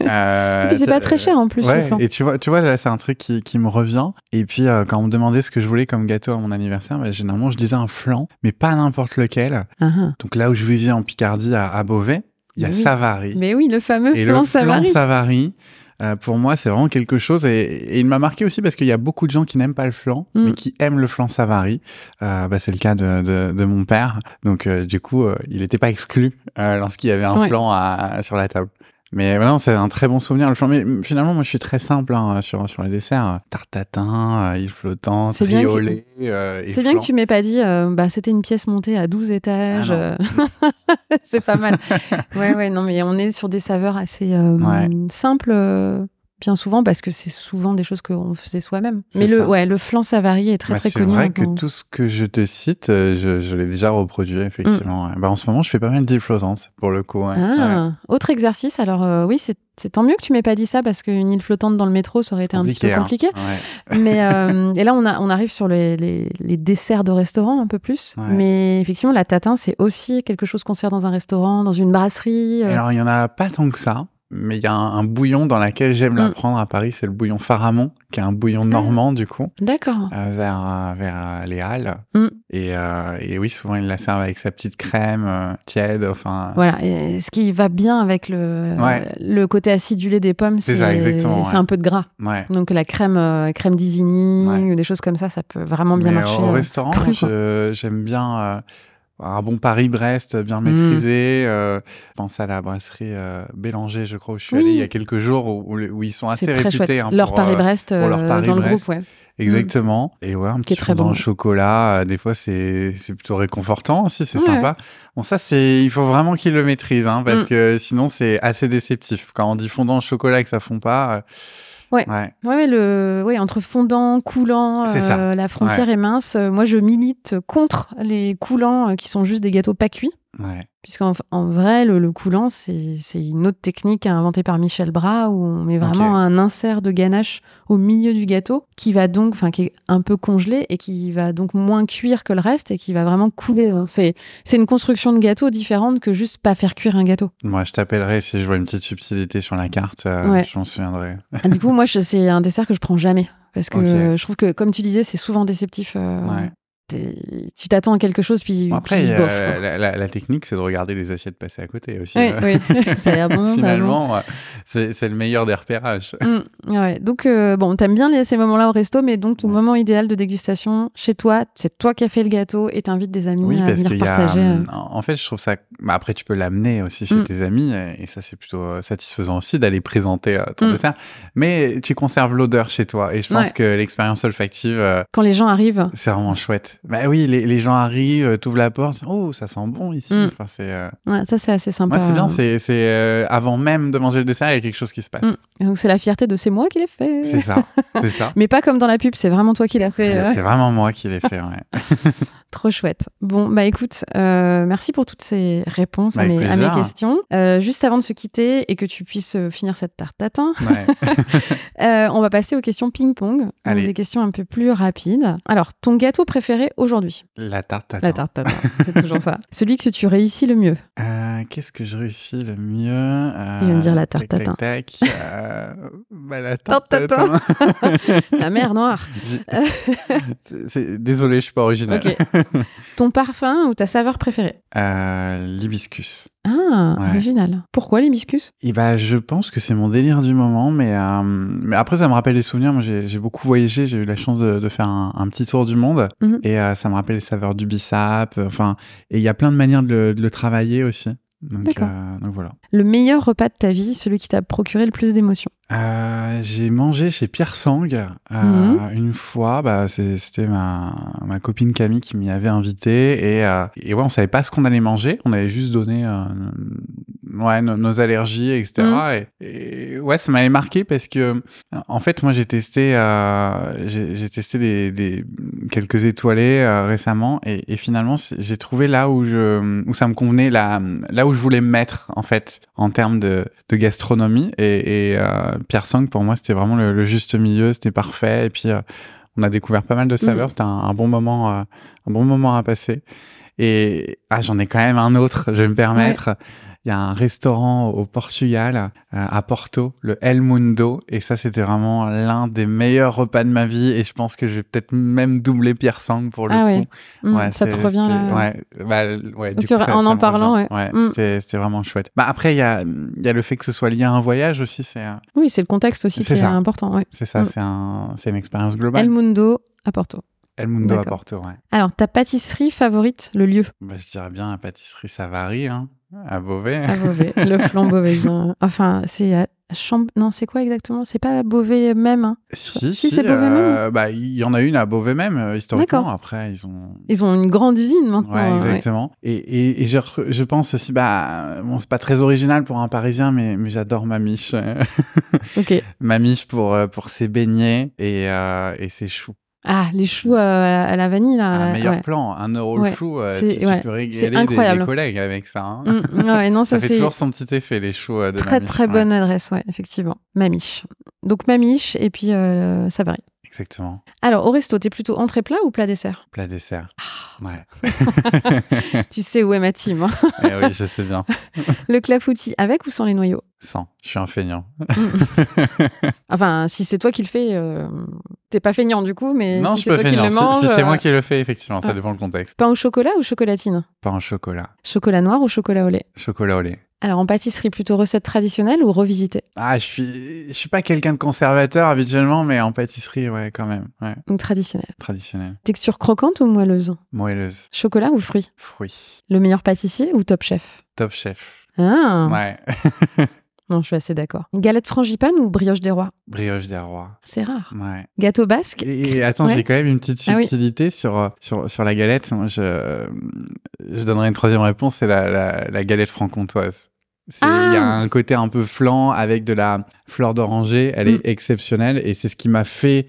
Euh, <laughs> Et puis, c'est pas très cher, en plus, le Ouais, flan. et tu vois, tu vois, là, c'est un truc qui, qui me revient. Et puis, quand on me demandait ce que je voulais comme gâteau à mon anniversaire, bah, généralement, je disais un flan, mais pas n'importe lequel. Ah. Donc là où je vivais en Picardie, à, à Beauvais, il y a Oui. Savary. Mais oui, le fameux Et flan le Savary. flan Savary, euh, pour moi, c'est vraiment quelque chose. Et, et il m'a marqué aussi parce qu'il y a beaucoup de gens qui n'aiment pas le flan, Mm. mais qui aiment le flan Savary. Euh, bah, c'est le cas de, de, de mon père. Donc, euh, du coup, il n'était pas exclu lorsqu'il y avait un Ouais. flan à- sur la table. Mais non, c'est un très bon souvenir. Mais finalement, moi, je suis très simple hein, sur sur les desserts. Tarte tatin, euh, île flottante, lait. euh, C'est bien que tu m'aies pas dit, euh, bah, c'était une pièce montée à 12 étages. Ah euh, <laughs> c'est pas mal. <laughs> ouais, ouais, non, mais on est sur des saveurs assez euh, Ouais. simples, euh, bien souvent, parce que c'est souvent des choses qu'on faisait soi-même. C'est Mais le, ça. ouais, le flan Savary est très, Bah, très c'est connu. vrai que tout ce que je te cite, euh, je, je l'ai déjà reproduit, effectivement. Bah, en ce moment, je fais pas mal d'îles flottantes, pour le coup. ouais. Ouais. Ah, autre exercice. Alors, euh, oui, c'est c'est tant mieux que tu m'aies pas dit ça parce qu'une île flottante dans le métro, ça aurait été un petit peu hein. compliqué. Ouais. <laughs> Mais euh, et là, on, a, on arrive sur les, les, les desserts de restaurant un peu plus. Mais effectivement, la tatin, c'est aussi quelque chose qu'on sert dans un restaurant, dans une brasserie. euh. Alors, il y en a pas tant que ça, mais il y a un, un bouillon dans lequel j'aime Mm. la prendre à Paris, c'est le bouillon Faramond, qui est un bouillon normand, du coup, D'accord. euh, vers, euh, vers euh, les Halles. Mm. Et, euh, et oui, souvent, ils la servent avec sa petite crème euh, tiède, enfin... Voilà. Et ce qui va bien avec le, Ouais. le côté acidulé des pommes, C'est c'est ça, exactement, c'est ouais. un peu de gras. Ouais. Donc la crème, crème d'Isigny des choses comme ça, ça peut vraiment bien Mais marcher. au restaurant, j'aime bien un bon Paris-Brest bien Mm. maîtrisé. euh, je pense à la brasserie euh, Bélanger, je crois, où je suis Oui. allé il y a quelques jours, où, où- ils sont assez réputés. hein, leur pour, euh, Paris-Brest leur euh, dans le groupe, ouais. Exactement. Et ouais, un petit très fondant bon. au chocolat, euh, des fois c'est c'est plutôt réconfortant aussi, c'est Ouais. sympa. Bon ça c'est il faut vraiment qu'ils le maîtrisent hein, parce Mm. que sinon c'est assez déceptif. Quand on dit fondant au chocolat et que ça fond pas. Ouais. Ouais. Ouais, mais le, ouais, entre fondant, coulant, euh, la frontière est mince. Euh, Moi, je milite contre les coulants euh, qui sont juste des gâteaux pas cuits. Ouais. Puisqu'en en vrai, le, le coulant, c'est une autre technique inventée par Michel Bras où on met vraiment un insert de ganache au milieu du gâteau qui va donc, enfin, qui est un peu congelé et qui va donc moins cuire que le reste et qui va vraiment couler. C'est une construction de gâteau différente que juste pas faire cuire un gâteau. Moi je t'appellerai si je vois une petite subtilité sur la carte, euh, Ouais. je m'en souviendrai. Et <laughs> du coup, moi, c'est un dessert que je prends jamais. Parce que je trouve que, comme tu disais, c'est souvent déceptif. euh, Ouais. Tu t'attends à quelque chose, puis, Bon, Après, puis euh, bof, la, la- la technique, c'est de regarder les assiettes passer à côté aussi. Oui, euh. oui. <laughs> <laughs> ça a l'air bon, bon. Finalement, euh, c'est le meilleur des repérages. Mm, ouais. Donc, euh, bon, t'aimes bien les, ces moments-là au resto, mais donc ton Ouais. moment idéal de dégustation chez toi, c'est toi qui as fait le gâteau et t'invites des amis Oui, à parce venir qu'il y a. partager. euh. En fait, je trouve ça. bah, après, tu peux l'amener aussi chez Mm. tes amis, et ça, c'est plutôt satisfaisant aussi d'aller présenter ton Mm. dessert. Mais tu conserves l'odeur chez toi, et je pense Ouais. que l'expérience olfactive, Quand les gens arrivent, c'est vraiment chouette. Bah oui, les, les gens arrivent, euh, t'ouvres la porte, oh, ça sent bon ici. Mm. Enfin, c'est. euh, ouais, ça c'est assez sympa. Moi, c'est bien. C'est c'est, euh, avant même de manger le dessert, il y a quelque chose qui se passe. Mm. Donc c'est la fierté de c'est moi qui l'ai fait. C'est ça, c'est ça. <laughs> Mais pas comme dans la pub, c'est vraiment toi qui l'as fait. Ouais, ouais. C'est vraiment moi qui l'ai fait. Ouais. <laughs> Trop chouette. Bon, bah écoute, euh, merci pour toutes ces réponses à mes, à mes questions. Euh, juste avant de se quitter et que tu puisses euh, finir cette tarte tatin, Ouais. <laughs> on va passer aux questions ping-pong, des questions un peu plus rapides. Alors, ton gâteau préféré aujourd'hui? La tarte tatin. La tarte tatin, c'est toujours ça. <laughs> Celui que tu réussis le mieux? Qu'est-ce que je réussis le mieux? Il va me dire la tarte tatin. tac, tac, bah, la tarte Tarte tatin. <laughs> La mer noire. C'est- Désolé, je suis pas original. <laughs> Ton parfum ou ta saveur préférée Euh, L'hibiscus. Ah, Ouais. original. Pourquoi l'hibiscus? Et bah, je pense que c'est mon délire du moment, mais, euh, mais après, ça me rappelle des souvenirs. Moi, j'ai j'ai beaucoup voyagé, j'ai eu la chance de, de faire un, un petit tour du monde, Mhm. et euh, ça me rappelle les saveurs du bissap. Enfin, et il y a plein de manières de le, de le travailler aussi. Donc, euh, donc voilà. Le meilleur repas de ta vie, celui qui t'a procuré le plus d'émotions Euh, j'ai mangé chez Pierre Sang euh, Mhm. une fois. Bah, c'était ma, ma copine Camille qui m'y avait invité et, et ouais, on savait pas ce qu'on allait manger. On avait juste donné ouais no- nos allergies, etc. Et, et ouais, ça m'avait marqué parce que en fait, moi, j'ai testé euh, j'ai testé des, des quelques étoilés euh, récemment et, et finalement, j'ai trouvé là où je où ça me convenait, là là où je voulais me mettre en fait en termes de, de gastronomie et, et euh, Pierre Sang pour moi c'était vraiment le, le juste milieu, c'était parfait et puis on a découvert pas mal de saveurs, c'était un, un bon moment un bon moment à passer. Et ah, j'en ai quand même un autre, je vais me permettre. Il y a un restaurant au Portugal, euh, à Porto, le El Mundo, et ça c'était vraiment l'un des meilleurs repas de ma vie. Et je pense que je vais peut-être même doubler Pierre Sang pour le Ah coup. ouais. Ouais, ça te revient là Ouais, bah, ouais, du coup, ça- en ça en parlant, revient. ouais. Ouais, Mm. c'était, vraiment chouette. Bah, après, il y a, y a le fait que ce soit lié à un voyage aussi, c'est, Oui, c'est le contexte aussi C'est qui est important. c'est ça, Mm. c'est un, une expérience globale. El Mundo à Porto. El Mundo à. Porto, ouais. Alors, ta pâtisserie favorite, le lieu? Bah, je dirais bien la pâtisserie Savary, hein, à Beauvais. à Beauvais, le <laughs> flan beauvaisien. Enfin, c'est à Chamb... Non, c'est quoi exactement? C'est pas à Beauvais même. hein? Si, Si, si, c'est Beauvais euh, bah, il y en a une à Beauvais même, euh, historiquement. D'accord. Après, ils ont, Ils ont une grande usine maintenant. Ouais, ouais. exactement. Et, et, et je, je pense aussi, bah, bon, c'est pas très original pour un Parisien, mais, mais j'adore Mamiche. Ok. <laughs> Mamiche pour, euh, pour ses beignets et, euh, et ses choux. Ah, les choux euh, à la, vanille, là. un meilleur ouais. plan, un euro Ouais, le chou, euh, tu, tu ouais, peux régaler des, incroyable. des collègues avec ça. hein. Mm, ouais, non, <laughs> ça, ça fait toujours son petit effet, les choux euh, de très Mamiche, très bonne adresse, ouais, effectivement. Mamiche. Donc Mamiche et puis euh, ça varie. Exactement. Alors, au resto, t'es plutôt entrée plat ou plat dessert? Plat dessert. Ah. Ouais. <laughs> Tu sais où est ma team. hein. <laughs> Eh oui, je sais bien. <laughs> Le clafoutis, avec ou sans les noyaux? Sans. Je suis un feignant. Enfin, si c'est toi qui le fais, euh, t'es pas feignant du coup, mais non, si c'est toi qui le Si- mange. Si, c'est moi euh, qui le fais, effectivement, ça ah. dépend le contexte. Pain au chocolat ou chocolatine? Pas en chocolat. Chocolat noir ou chocolat au lait? Chocolat au lait. Alors, en pâtisserie, plutôt recette traditionnelle ou revisitée? Ah, je suis, je suis pas quelqu'un de conservateur habituellement, mais en pâtisserie, ouais, quand même. Ouais, Donc traditionnelle. traditionnel. Texture croquante ou moelleuse? Moelleuse. Chocolat ou fruits Fruits. Le meilleur pâtissier ou top chef? Top chef. Ah Ouais. <laughs> Non, je suis assez d'accord. Galette frangipane ou brioche des rois? Brioche des rois. C'est rare. Ouais. Gâteau basque? Et, et attends, Ouais. j'ai quand même une petite Ah oui. subtilité sur, euh, sur, sur la galette. Moi, je, je donnerai une troisième réponse, c'est la, la, la galette franc-comtoise. C'est- Il Ah y a un côté un peu flan avec de la fleur d'oranger. Elle Mm. est exceptionnelle et c'est ce qui m'a fait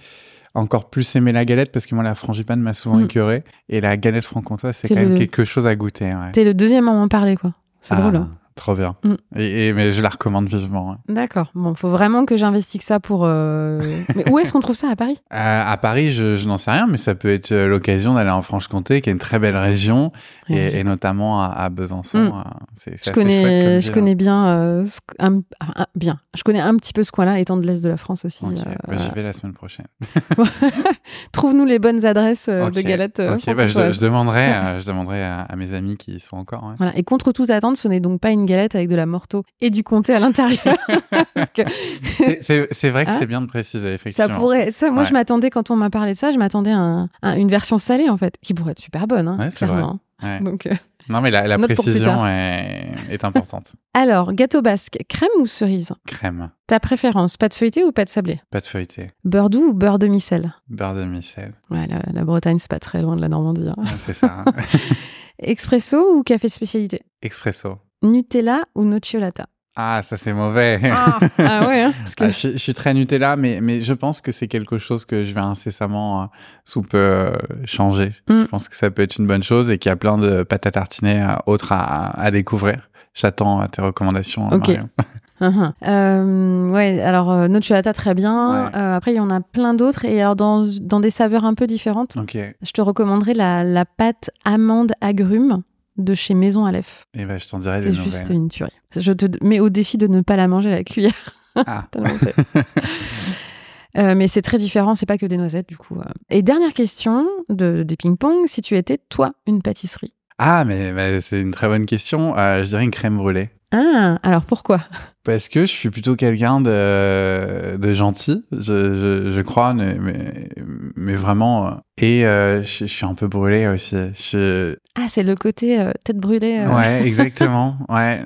encore plus aimer la galette parce que moi, la frangipane m'a souvent Mm. écœuré. Et la galette franc-comtoise, c'est C'est quand même quelque chose à goûter. Ouais. T'es le deuxième à m'en parler, quoi. C'est Ah, drôle. hein. Trop bien. Mm. Et, et- mais je la recommande vivement. hein. D'accord. Bon, faut vraiment que j'investigue ça pour. euh, <laughs> Mais où est-ce qu'on trouve ça à Paris? Euh, à Paris, je, je n'en sais rien, mais ça peut être euh, l'occasion d'aller en Franche-Comté, qui est une très belle région, et, et notamment à, à Besançon. Mm. C'est Je assez chouette connais, je ville. connais bien, euh, ce- un- un- bien. Je connais un petit peu ce coin-là, étant de l'est de la France aussi. Ok, euh, bah, j'y vais la semaine prochaine. <laughs> Trouve-nous les bonnes adresses de galettes. Ok, bah, je, demanderai, <laughs> je demanderai à, à mes amis qui y sont encore. ouais. Voilà. Et contre toute attente, ce n'est donc pas une galette avec de la morteau et du comté à l'intérieur. <laughs> C'est- vrai que Hein c'est bien de préciser, ça effectivement. pourrait, ça, moi Ouais. je m'attendais quand on m'a parlé de ça, je m'attendais à, un- à une version salée en fait, qui pourrait être super bonne, hein, Ouais, c'est clairement. Ouais. Donc, euh, Non, mais la, précision est, est importante. <laughs> alors, gâteau basque, crème ou cerise? Crème, Ta préférence, pâte feuilletée ou pâte sablée? Pâte feuilletée, Beurre doux ou beurre demi-sel beurre de micelle. Ouais, la, la Bretagne, c'est pas très loin de la Normandie. hein. Ouais, c'est ça. hein. <laughs> Expresso ou café spécialité? Expresso. Nutella ou nocciolata? Ah, ça c'est mauvais. ah, ah ouais, hein, parce que Ah, je, je suis très Nutella, mais, mais je pense que c'est quelque chose que je vais incessamment euh, sous peu euh, changer. Mm. Je pense que ça peut être une bonne chose et qu'il y a plein de pâtes à tartiner euh, autres à, à découvrir. J'attends euh, tes recommandations, Ok. Uhum. <laughs> Euh, ouais, alors euh, nocciolata très bien. Ouais. Euh, après, il y en a plein d'autres et alors dans, dans des saveurs un peu différentes. Ok. Je te recommanderais la, la pâte amande agrumes de chez Maison Aleph. ben, je t'en dirai des C'est juste une tuerie. Je te mets au défi de ne pas la manger à la cuillère. Ah. <laughs> <laughs> Euh, mais c'est très différent, c'est pas que des noisettes du coup. euh. Et dernière question de, des ping-pong, si tu étais toi une pâtisserie? Ah, mais, mais c'est une très bonne question. Euh, je dirais une crème brûlée. Ah, alors pourquoi? Parce que je suis plutôt quelqu'un de, de gentil, je, je, je crois, mais, mais, mais vraiment. euh, Et euh, je, je suis un peu brûlé aussi. Ah, c'est le côté euh, tête brûlée. euh. Ouais, <laughs> exactement. ouais.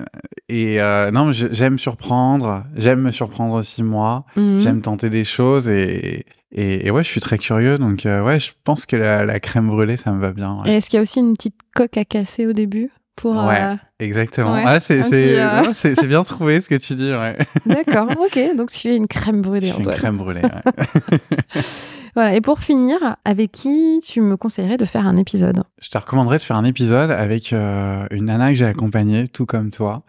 Et non, j'aime surprendre. J'aime me surprendre aussi moi. Mhm. J'aime tenter des choses et, et, et ouais, je suis très curieux. Donc ouais, je pense que la, la crème brûlée, ça me va bien. ouais. Et est-ce qu'il y a aussi une petite coque à casser au début? Pour euh, Ouais. Exactement. Ouais, Ah, c'est c'est euh, c'est bien trouvé ce que tu dis. Ouais. <laughs> D'accord, ok. Donc tu es une crème Je brûlée, suis une crème brûlée. ouais. <laughs> Voilà. Et pour finir, avec qui tu me conseillerais de faire un épisode? Je te recommanderais de faire un épisode avec euh, une nana que j'ai accompagnée, tout comme toi,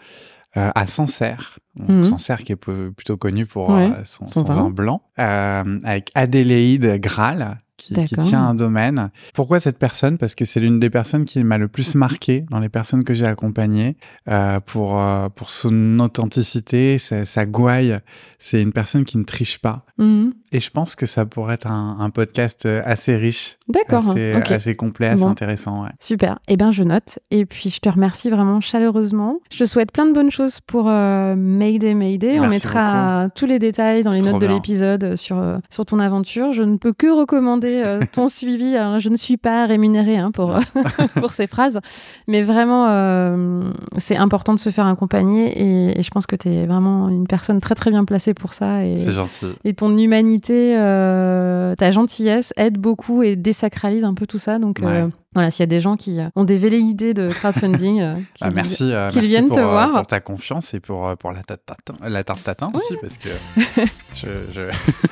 euh, à Sancerre. Mhm. Sancerre qui est plutôt connu pour euh, son, son son vin. vin blanc, euh, avec Adélaïde Graal. Qui, qui tient un domaine. Pourquoi cette personne? Parce que c'est l'une des personnes qui m'a le plus marqué dans les personnes que j'ai accompagnées euh, pour, euh, pour son authenticité, sa, sa gouaille. C'est une personne qui ne triche pas. Mhm. Et je pense que ça pourrait être un, un podcast euh, assez riche, D'accord. assez, ok. assez complet, assez Bon. intéressant. Ouais. Super. Eh bien, je note. Et puis, je te remercie vraiment chaleureusement. Je te souhaite plein de bonnes choses pour euh, Mayday Mayday. On Merci mettra tous les détails dans les Trop notes de l'épisode sur, sur ton aventure. Je ne peux que recommander euh, ton suivi. Alors, je ne suis pas rémunérée hein, pour, <laughs> pour ces phrases. Mais vraiment, euh, c'est important de se faire accompagner. Et, et je pense que tu es vraiment une personne très, très bien placée pour ça. Et, C'est gentil. et ton humanité, euh, ta gentillesse aide beaucoup et désacralise un peu tout ça. Donc Ouais. Voilà, s'il y a des gens qui euh, ont des velléités de crowdfunding, euh, <laughs> qui- Ah, merci, euh, merci viennent pour, te euh, voir. pour ta confiance et pour, euh, pour la, tarte tatin, la tarte tatin aussi, parce que <laughs> je,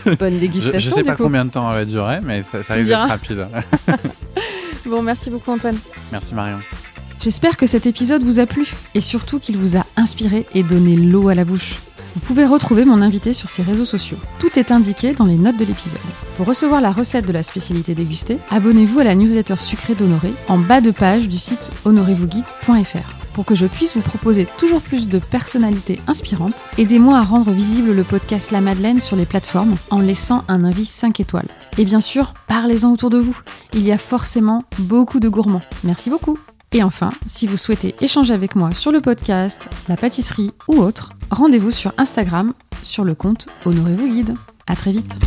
je, <laughs> bonne dégustation je sais du pas coup. combien de temps elle va durer, mais ça, ça risque d'être rapide. Bon, merci beaucoup Antoine. merci Marion. J'espère que cet épisode vous a plu et surtout qu'il vous a inspiré et donné l'eau à la bouche. Vous pouvez retrouver mon invité sur ses réseaux sociaux. Tout est indiqué dans les notes de l'épisode. Pour recevoir la recette de la spécialité dégustée, abonnez-vous à la newsletter sucrée d'Honoré en bas de page du site honorezvousguide.fr. Pour que je puisse vous proposer toujours plus de personnalités inspirantes, aidez-moi à rendre visible le podcast La Madeleine sur les plateformes en laissant un avis 5 étoiles. Et bien sûr, parlez-en autour de vous. Il y a forcément beaucoup de gourmands. Merci beaucoup. Et enfin, si vous souhaitez échanger avec moi sur le podcast, la pâtisserie ou autre, rendez-vous sur Instagram sur le compte Honorez-vous Guide. À très vite.